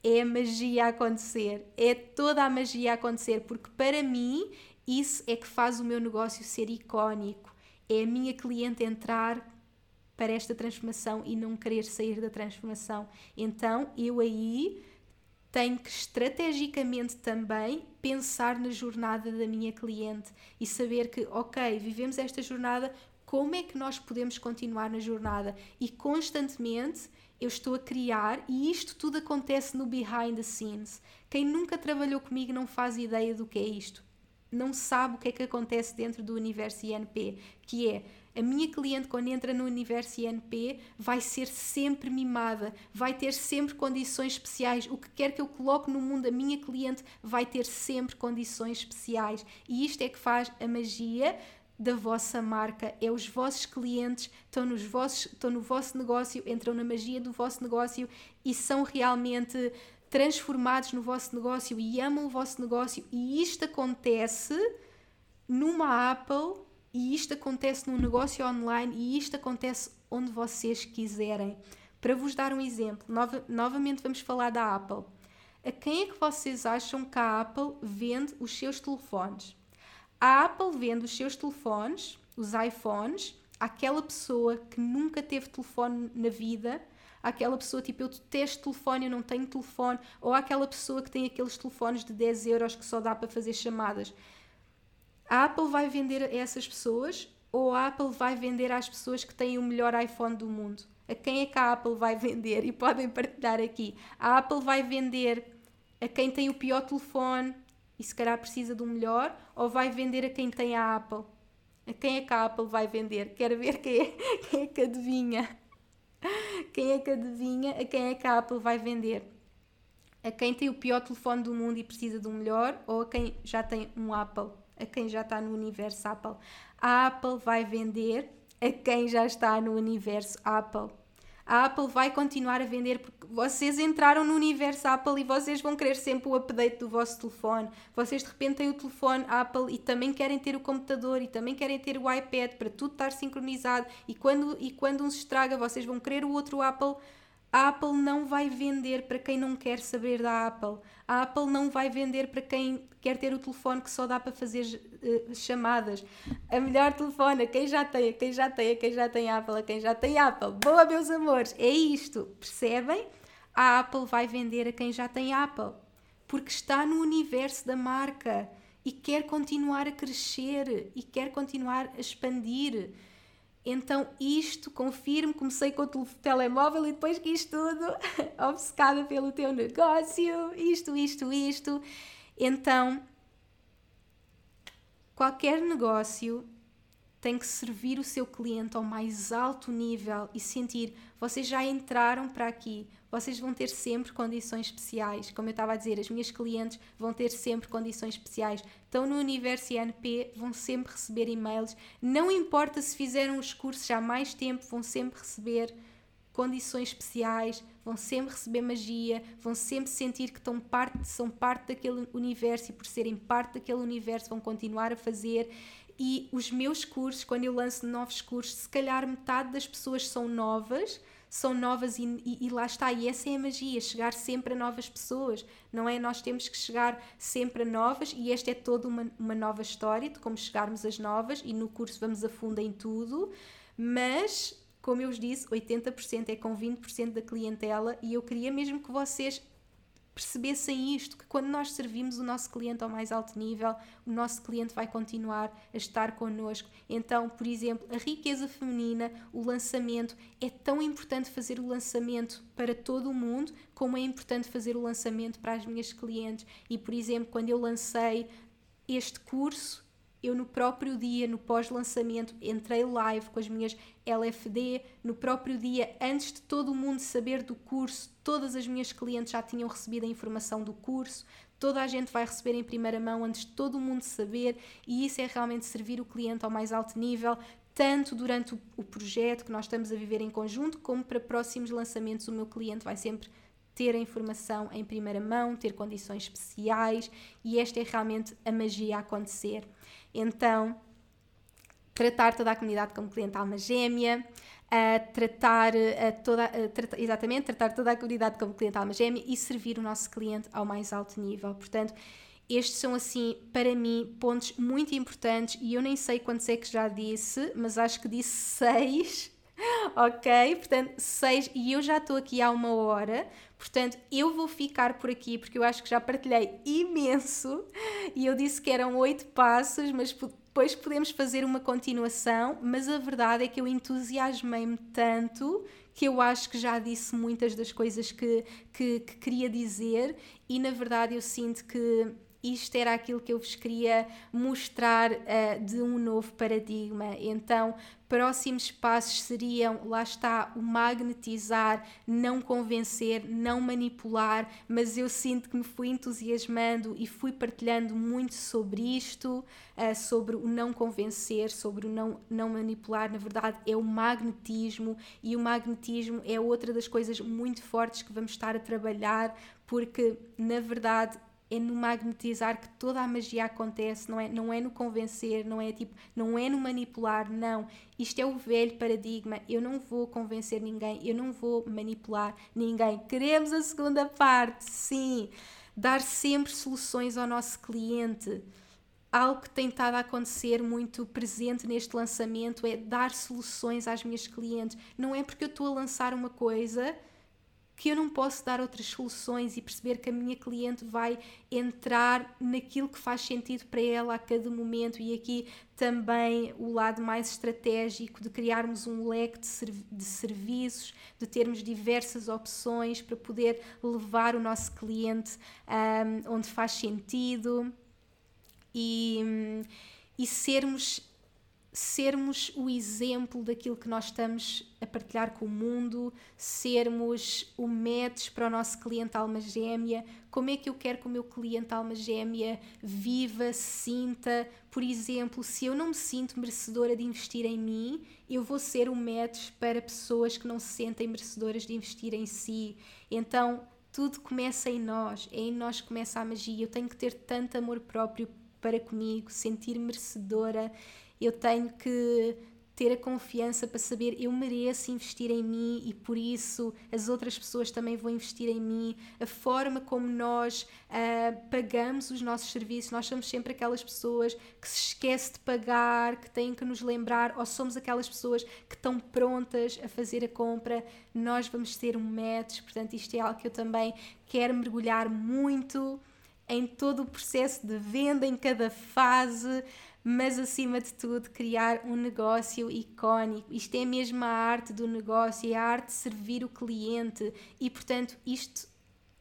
é magia a acontecer, é toda a magia a acontecer, porque para mim isso é que faz o meu negócio ser icónico é a minha cliente entrar para esta transformação e não querer sair da transformação. Então eu aí tenho que estrategicamente também pensar na jornada da minha cliente e saber que, ok, vivemos esta jornada, como é que nós podemos continuar na jornada? E constantemente eu estou a criar, e isto tudo acontece no behind the scenes. Quem nunca trabalhou comigo não faz ideia do que é isto não sabe o que é que acontece dentro do universo INP, que é a minha cliente, quando entra no universo INP, vai ser sempre mimada, vai ter sempre condições especiais. O que quer que eu coloque no mundo, a minha cliente vai ter sempre condições especiais. E isto é que faz a magia da vossa marca, é os vossos clientes, estão, nos vossos, estão no vosso negócio, entram na magia do vosso negócio e são realmente transformados no vosso negócio e amam o vosso negócio. E isto acontece numa Apple e isto acontece num negócio online e isto acontece onde vocês quiserem. Para vos dar um exemplo, nova, novamente vamos falar da Apple. A quem é que vocês acham que a Apple vende os seus telefones? A Apple vende os seus telefones, os iPhones, àquela pessoa que nunca teve telefone na vida, àquela pessoa tipo eu detesto telefone, eu não tenho telefone, ou àquela pessoa que tem aqueles telefones de 10 euros que só dá para fazer chamadas. A Apple vai vender a essas pessoas ou a Apple vai vender às pessoas que têm o melhor iPhone do mundo? A quem é que a Apple vai vender? E podem partilhar aqui. A Apple vai vender a quem tem o pior telefone e se calhar precisa de um melhor, ou vai vender a quem tem a Apple? A quem é que a Apple vai vender? Quero ver quem é, (laughs) quem é que adivinha. Quem é que adivinha a quem é que a Apple vai vender? A quem tem o pior telefone do mundo e precisa de um melhor, ou a quem já tem um Apple? A quem já está no universo Apple? A Apple vai vender a quem já está no universo Apple. A Apple vai continuar a vender porque vocês entraram no universo Apple e vocês vão querer sempre o update do vosso telefone. Vocês de repente têm o telefone Apple e também querem ter o computador e também querem ter o iPad para tudo estar sincronizado e quando, e quando um se estraga vocês vão querer o outro Apple a Apple não vai vender para quem não quer saber da Apple. A Apple não vai vender para quem quer ter o telefone que só dá para fazer uh, chamadas. A melhor telefone, a quem já tem, a quem já tem, a quem já tem Apple, a quem já tem Apple. Boa, meus amores, é isto. Percebem? A Apple vai vender a quem já tem Apple. Porque está no universo da marca e quer continuar a crescer e quer continuar a expandir. Então, isto, confirmo, comecei com o telemóvel e depois quis tudo, (laughs) obcecada pelo teu negócio, isto, isto, isto. Então, qualquer negócio tem que servir o seu cliente ao mais alto nível e sentir, vocês já entraram para aqui, vocês vão ter sempre condições especiais. Como eu estava a dizer, as minhas clientes vão ter sempre condições especiais. Estão no universo INP, vão sempre receber e-mails. Não importa se fizeram os cursos há mais tempo, vão sempre receber condições especiais, vão sempre receber magia, vão sempre sentir que estão parte, são parte daquele universo e por serem parte daquele universo vão continuar a fazer. E os meus cursos, quando eu lanço novos cursos, se calhar metade das pessoas são novas, são novas e, e, e, lá está. E essa é a magia, chegar sempre a novas pessoas, não é? Nós temos que chegar sempre a novas e esta é toda uma, uma nova história de como chegarmos às novas e no curso vamos a fundo em tudo, mas como eu vos disse, 80% é com 20% da clientela e eu queria mesmo que vocês percebessem isto, que quando nós servimos o nosso cliente ao mais alto nível, o nosso cliente vai continuar a estar connosco. Então, por exemplo, a riqueza feminina, o lançamento, é tão importante fazer o lançamento para todo o mundo, como é importante fazer o lançamento para as minhas clientes. E, por exemplo, quando eu lancei este curso, eu no próprio dia, no pós-lançamento, entrei live com as minhas LFD. No próprio dia, antes de todo o mundo saber do curso, todas as minhas clientes já tinham recebido a informação do curso. Toda a gente vai receber em primeira mão antes de todo o mundo saber, e isso é realmente servir o cliente ao mais alto nível, tanto durante o projeto que nós estamos a viver em conjunto, como para próximos lançamentos. O meu cliente vai sempre ter a informação em primeira mão, ter condições especiais, e esta é realmente a magia a acontecer. Então, tratar toda a comunidade como cliente alma gêmea, tratar toda, exatamente, tratar toda a comunidade como cliente alma gêmea e servir o nosso cliente ao mais alto nível. Portanto, estes são assim, para mim, pontos muito importantes e eu nem sei quantos é que já disse, mas acho que disse (laughs) seis. (laughs) ok? Portanto, seis, e eu já estou aqui há uma hora, portanto, eu vou ficar por aqui porque eu acho que já partilhei imenso e eu disse que eram oito passos, mas depois podemos fazer uma continuação. Mas a verdade é que eu entusiasmei-me tanto que eu acho que já disse muitas das coisas que, que, que queria dizer, e na verdade eu sinto que isto era aquilo que eu vos queria mostrar uh, de um novo paradigma. Então, próximos passos seriam, lá está, o magnetizar, não convencer, não manipular, mas eu sinto que me fui entusiasmando e fui partilhando muito sobre isto, uh, sobre o não convencer, sobre o não, não manipular. Na verdade, é o magnetismo e o magnetismo é outra das coisas muito fortes que vamos estar a trabalhar, porque na verdade é no magnetizar que toda a magia acontece, não é, não é no convencer, não é tipo, não é no manipular, não. Isto é o velho paradigma. Eu não vou convencer ninguém, eu não vou manipular ninguém. Queremos a segunda parte, sim. Dar sempre soluções ao nosso cliente. Algo que tem estado a acontecer muito presente neste lançamento é dar soluções às minhas clientes. Não é porque eu estou a lançar uma coisa que eu não posso dar outras soluções e perceber que a minha cliente vai entrar naquilo que faz sentido para ela a cada momento. E aqui também o lado mais estratégico de criarmos um leque de, serv de serviços, de termos diversas opções para poder levar o nosso cliente um, onde faz sentido. E, e sermos sermos o exemplo daquilo que nós estamos a partilhar com o mundo, sermos o match para o nosso cliente alma gêmea, como é que eu quero que o meu cliente alma gêmea viva, sinta, por exemplo, se eu não me sinto merecedora de investir em mim, eu vou ser o match para pessoas que não se sentem merecedoras de investir em si. Então, tudo começa em nós, é em nós que começa a magia. Eu tenho que ter tanto amor próprio para comigo, sentir merecedora eu tenho que ter a confiança para saber eu mereço investir em mim e por isso as outras pessoas também vão investir em mim. A forma como nós uh, pagamos os nossos serviços, nós somos sempre aquelas pessoas que se esquece de pagar, que têm que nos lembrar, ou somos aquelas pessoas que estão prontas a fazer a compra. Nós vamos ter um match, portanto, isto é algo que eu também quero mergulhar muito em todo o processo de venda, em cada fase mas acima de tudo criar um negócio icónico. Isto é mesmo a arte do negócio, é a arte de servir o cliente e, portanto, isto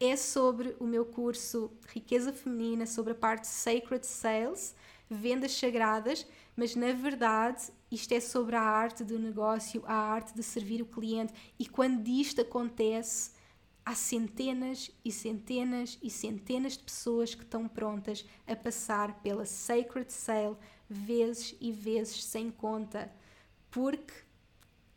é sobre o meu curso Riqueza Feminina, sobre a parte Sacred Sales, vendas sagradas, mas na verdade isto é sobre a arte do negócio, a arte de servir o cliente e quando isto acontece há centenas e centenas e centenas de pessoas que estão prontas a passar pela Sacred Sale vezes e vezes sem conta, porque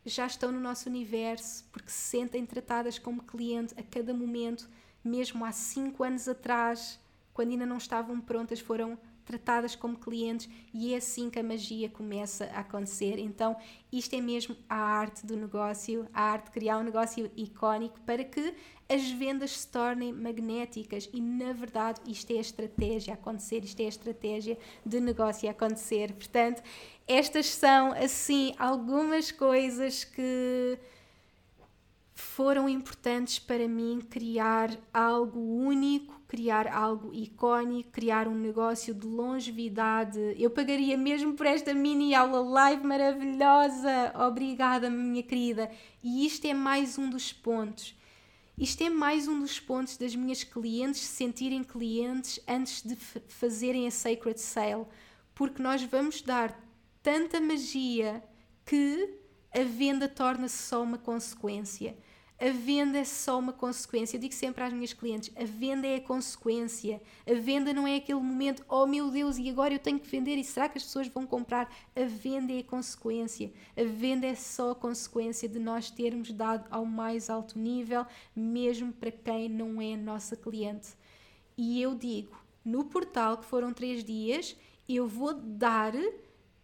já estão no nosso universo, porque se sentem tratadas como cliente a cada momento, mesmo há cinco anos atrás, quando ainda não estavam prontas, foram tratadas como clientes e é assim que a magia começa a acontecer. Então, isto é mesmo a arte do negócio, a arte de criar um negócio icónico para que as vendas se tornem magnéticas e, na verdade, isto é a estratégia a acontecer, isto é a estratégia de negócio a acontecer. Portanto, estas são, assim, algumas coisas que foram importantes para mim criar algo único, criar algo icónico, criar um negócio de longevidade. Eu pagaria mesmo por esta mini aula live maravilhosa. Obrigada, minha querida. E isto é mais um dos pontos. Isto é mais um dos pontos das minhas clientes se sentirem clientes antes de fazerem a Sacred Sale, porque nós vamos dar tanta magia que a venda torna-se só uma consequência. A venda é só uma consequência. Eu digo sempre às minhas clientes: a venda é a consequência. A venda não é aquele momento, oh meu Deus, e agora eu tenho que vender e será que as pessoas vão comprar? A venda é a consequência. A venda é só a consequência de nós termos dado ao mais alto nível, mesmo para quem não é nossa cliente. E eu digo: no portal, que foram três dias, eu vou dar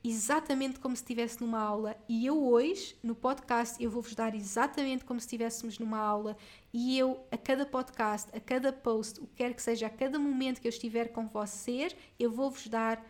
exatamente como se estivesse numa aula. E eu hoje no podcast eu vou-vos dar exatamente como se estivéssemos numa aula. E eu a cada podcast, a cada post, o que quer que seja, a cada momento que eu estiver com vocês, eu vou-vos dar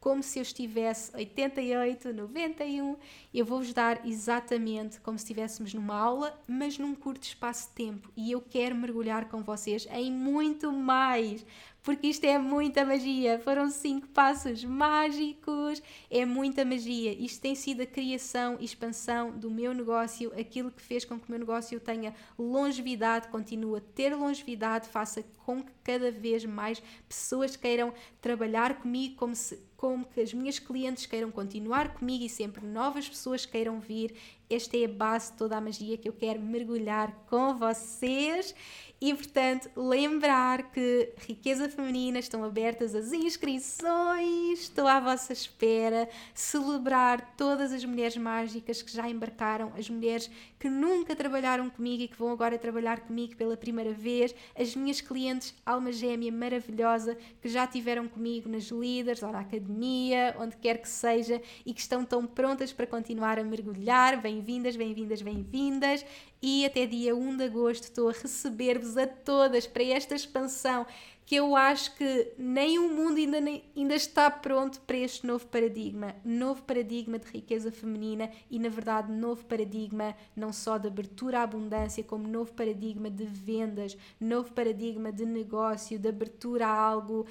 como se eu estivesse 88, 91, eu vou-vos dar exatamente como se estivéssemos numa aula, mas num curto espaço de tempo. E eu quero mergulhar com vocês em muito mais, porque isto é muita magia. Foram cinco passos mágicos, é muita magia. Isto tem sido a criação e expansão do meu negócio, aquilo que fez com que o meu negócio tenha longevidade, continue a ter longevidade, faça com que cada vez mais pessoas queiram trabalhar comigo como se como que as minhas clientes queiram continuar comigo e sempre novas pessoas queiram vir. Esta é a base de toda a magia que eu quero mergulhar com vocês e, portanto, lembrar que Riqueza Feminina estão abertas as inscrições, estou à vossa espera. Celebrar todas as mulheres mágicas que já embarcaram, as mulheres que nunca trabalharam comigo e que vão agora trabalhar comigo pela primeira vez, as minhas clientes alma gêmea maravilhosa que já tiveram comigo nas líderes ou na academia, onde quer que seja e que estão tão prontas para continuar a mergulhar. Bem-vindas, bem-vindas, bem-vindas e até dia 1 de agosto estou a receber-vos a todas para esta expansão que eu acho que nem o mundo ainda, ainda está pronto para este novo paradigma. Novo paradigma de riqueza feminina e, na verdade, novo paradigma não só de abertura à abundância, como novo paradigma de vendas, novo paradigma de negócio, de abertura a algo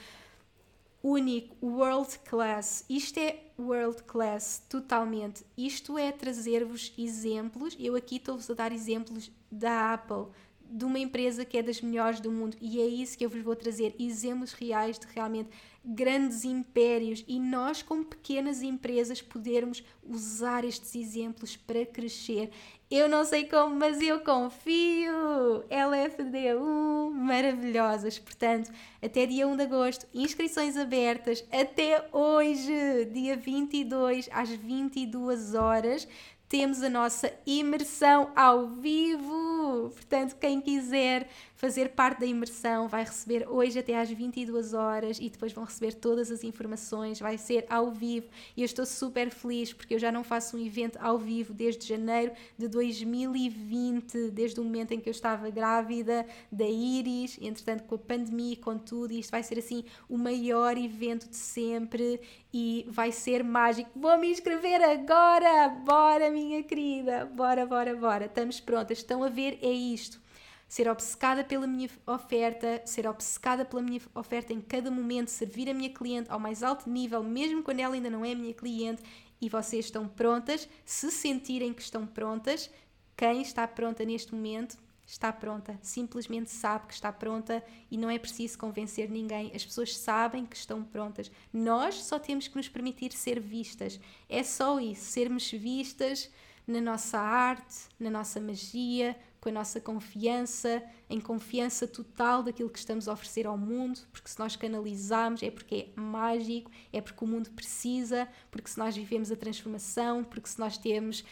único, world class. Isto é world class totalmente. Isto é trazer-vos exemplos. Eu aqui estou-vos a dar exemplos da Apple, de uma empresa que é das melhores do mundo e é isso que eu vos vou trazer exemplos reais de realmente grandes impérios e nós como pequenas empresas podermos usar estes exemplos para crescer. Eu não sei como, mas eu confio. LFD1, maravilhosas. Portanto, até dia 1 de agosto, inscrições abertas até hoje, dia 22 às 22 horas temos a nossa imersão ao vivo. Portanto, quem quiser fazer parte da imersão vai receber hoje até às 22 horas e depois vão receber todas as informações. Vai ser ao vivo e eu estou super feliz porque eu já não faço um evento ao vivo desde janeiro de 2020, desde o momento em que eu estava grávida da Iris, entretanto com a pandemia com tudo, e isto vai ser assim o maior evento de sempre e vai ser mágico. Vou me inscrever agora! Bora, minha querida! Bora, bora, bora! Estamos prontas. Estão a ver? É isto. Ser obcecada pela minha oferta, ser obcecada pela minha oferta em cada momento, servir a minha cliente ao mais alto nível, mesmo quando ela ainda não é minha cliente, e vocês estão prontas, se sentirem que estão prontas, quem está pronta neste momento, está pronta, simplesmente sabe que está pronta e não é preciso convencer ninguém. As pessoas sabem que estão prontas. Nós só temos que nos permitir ser vistas. É só isso, sermos vistas na nossa arte, na nossa magia, com a nossa confiança, em confiança total daquilo que estamos a oferecer ao mundo, porque se nós canalizamos é porque é mágico, é porque o mundo precisa, porque se nós vivemos a transformação, porque se nós temos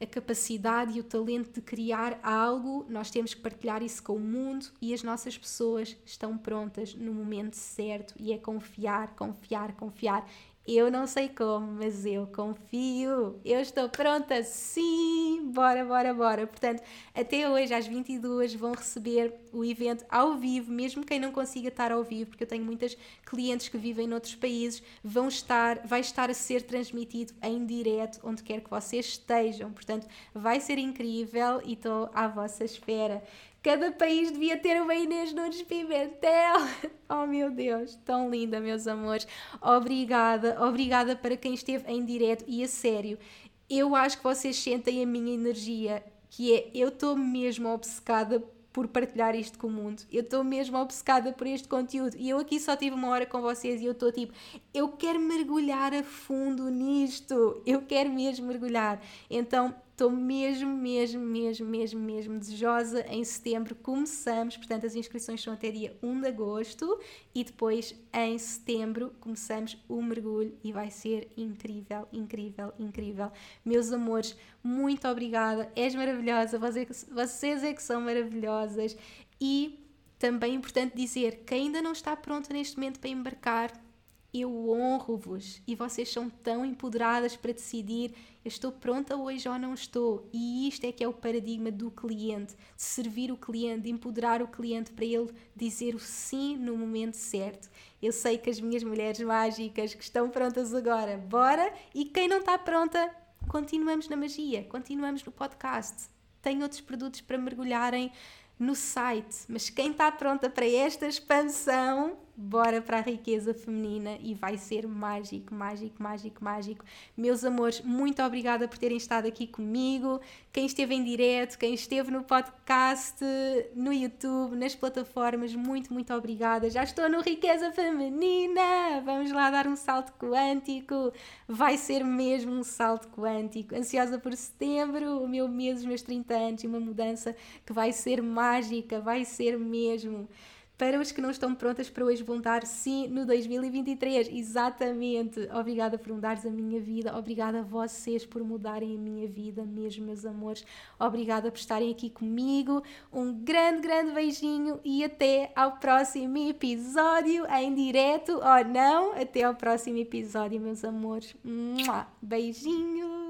a capacidade e o talento de criar algo, nós temos que partilhar isso com o mundo e as nossas pessoas estão prontas no momento certo e é confiar, confiar, confiar. Eu não sei como, mas eu confio. Eu estou pronta, sim! Bora, bora, bora. Portanto, até hoje às 22 vão receber o evento ao vivo, mesmo quem não consiga estar ao vivo, porque eu tenho muitas clientes que vivem noutros países, vão estar, vai estar a ser transmitido em direto onde quer que vocês estejam. Portanto, vai ser incrível e estou à vossa espera. Cada país devia ter uma Inês Nunes Pimentel. (laughs) Oh meu Deus, tão linda, meus amores. Obrigada, obrigada para quem esteve em direto e a sério. Eu acho que vocês sentem a minha energia, que é eu estou mesmo obcecada por partilhar isto com o mundo. Eu estou mesmo obcecada por este conteúdo e eu aqui só tive uma hora com vocês e eu estou tipo, eu quero mergulhar a fundo nisto. Eu quero mesmo mergulhar. Então, Estou mesmo, mesmo, mesmo, mesmo, mesmo desejosa. Em setembro começamos, portanto, as inscrições são até dia 1 de agosto e depois em setembro começamos o mergulho e vai ser incrível, incrível, incrível. Meus amores, muito obrigada. És maravilhosa, vocês é que são maravilhosas e também é importante dizer que ainda não está pronta neste momento para embarcar eu honro-vos e vocês são tão empoderadas para decidir eu estou pronta hoje ou não estou. E isto é que é o paradigma do cliente, de servir o cliente, de empoderar o cliente para ele dizer o sim no momento certo. Eu sei que as minhas mulheres mágicas que estão prontas agora, bora! E quem não está pronta, continuamos na magia, continuamos no podcast. Tem outros produtos para mergulharem no site, mas quem está pronta para esta expansão, bora para a riqueza feminina e vai ser mágico, mágico, mágico, mágico. Meus amores, muito obrigada por terem estado aqui comigo. Quem esteve em direto, quem esteve no podcast, no YouTube, nas plataformas, muito, muito obrigada. Já estou no Riqueza Feminina. Vamos lá dar um salto quântico. Vai ser mesmo um salto quântico. Ansiosa por setembro, o meu mês, os meus 30 anos e uma mudança que vai ser mágica, vai ser mesmo para os que não estão prontas para hoje voltar sim no 2023. Exatamente. Obrigada por mudares a minha vida. Obrigada a vocês por mudarem a minha vida mesmo, meus amores. Obrigada por estarem aqui comigo. Um grande, grande beijinho e até ao próximo episódio em direto ou não. Até ao próximo episódio, meus amores. Beijinho.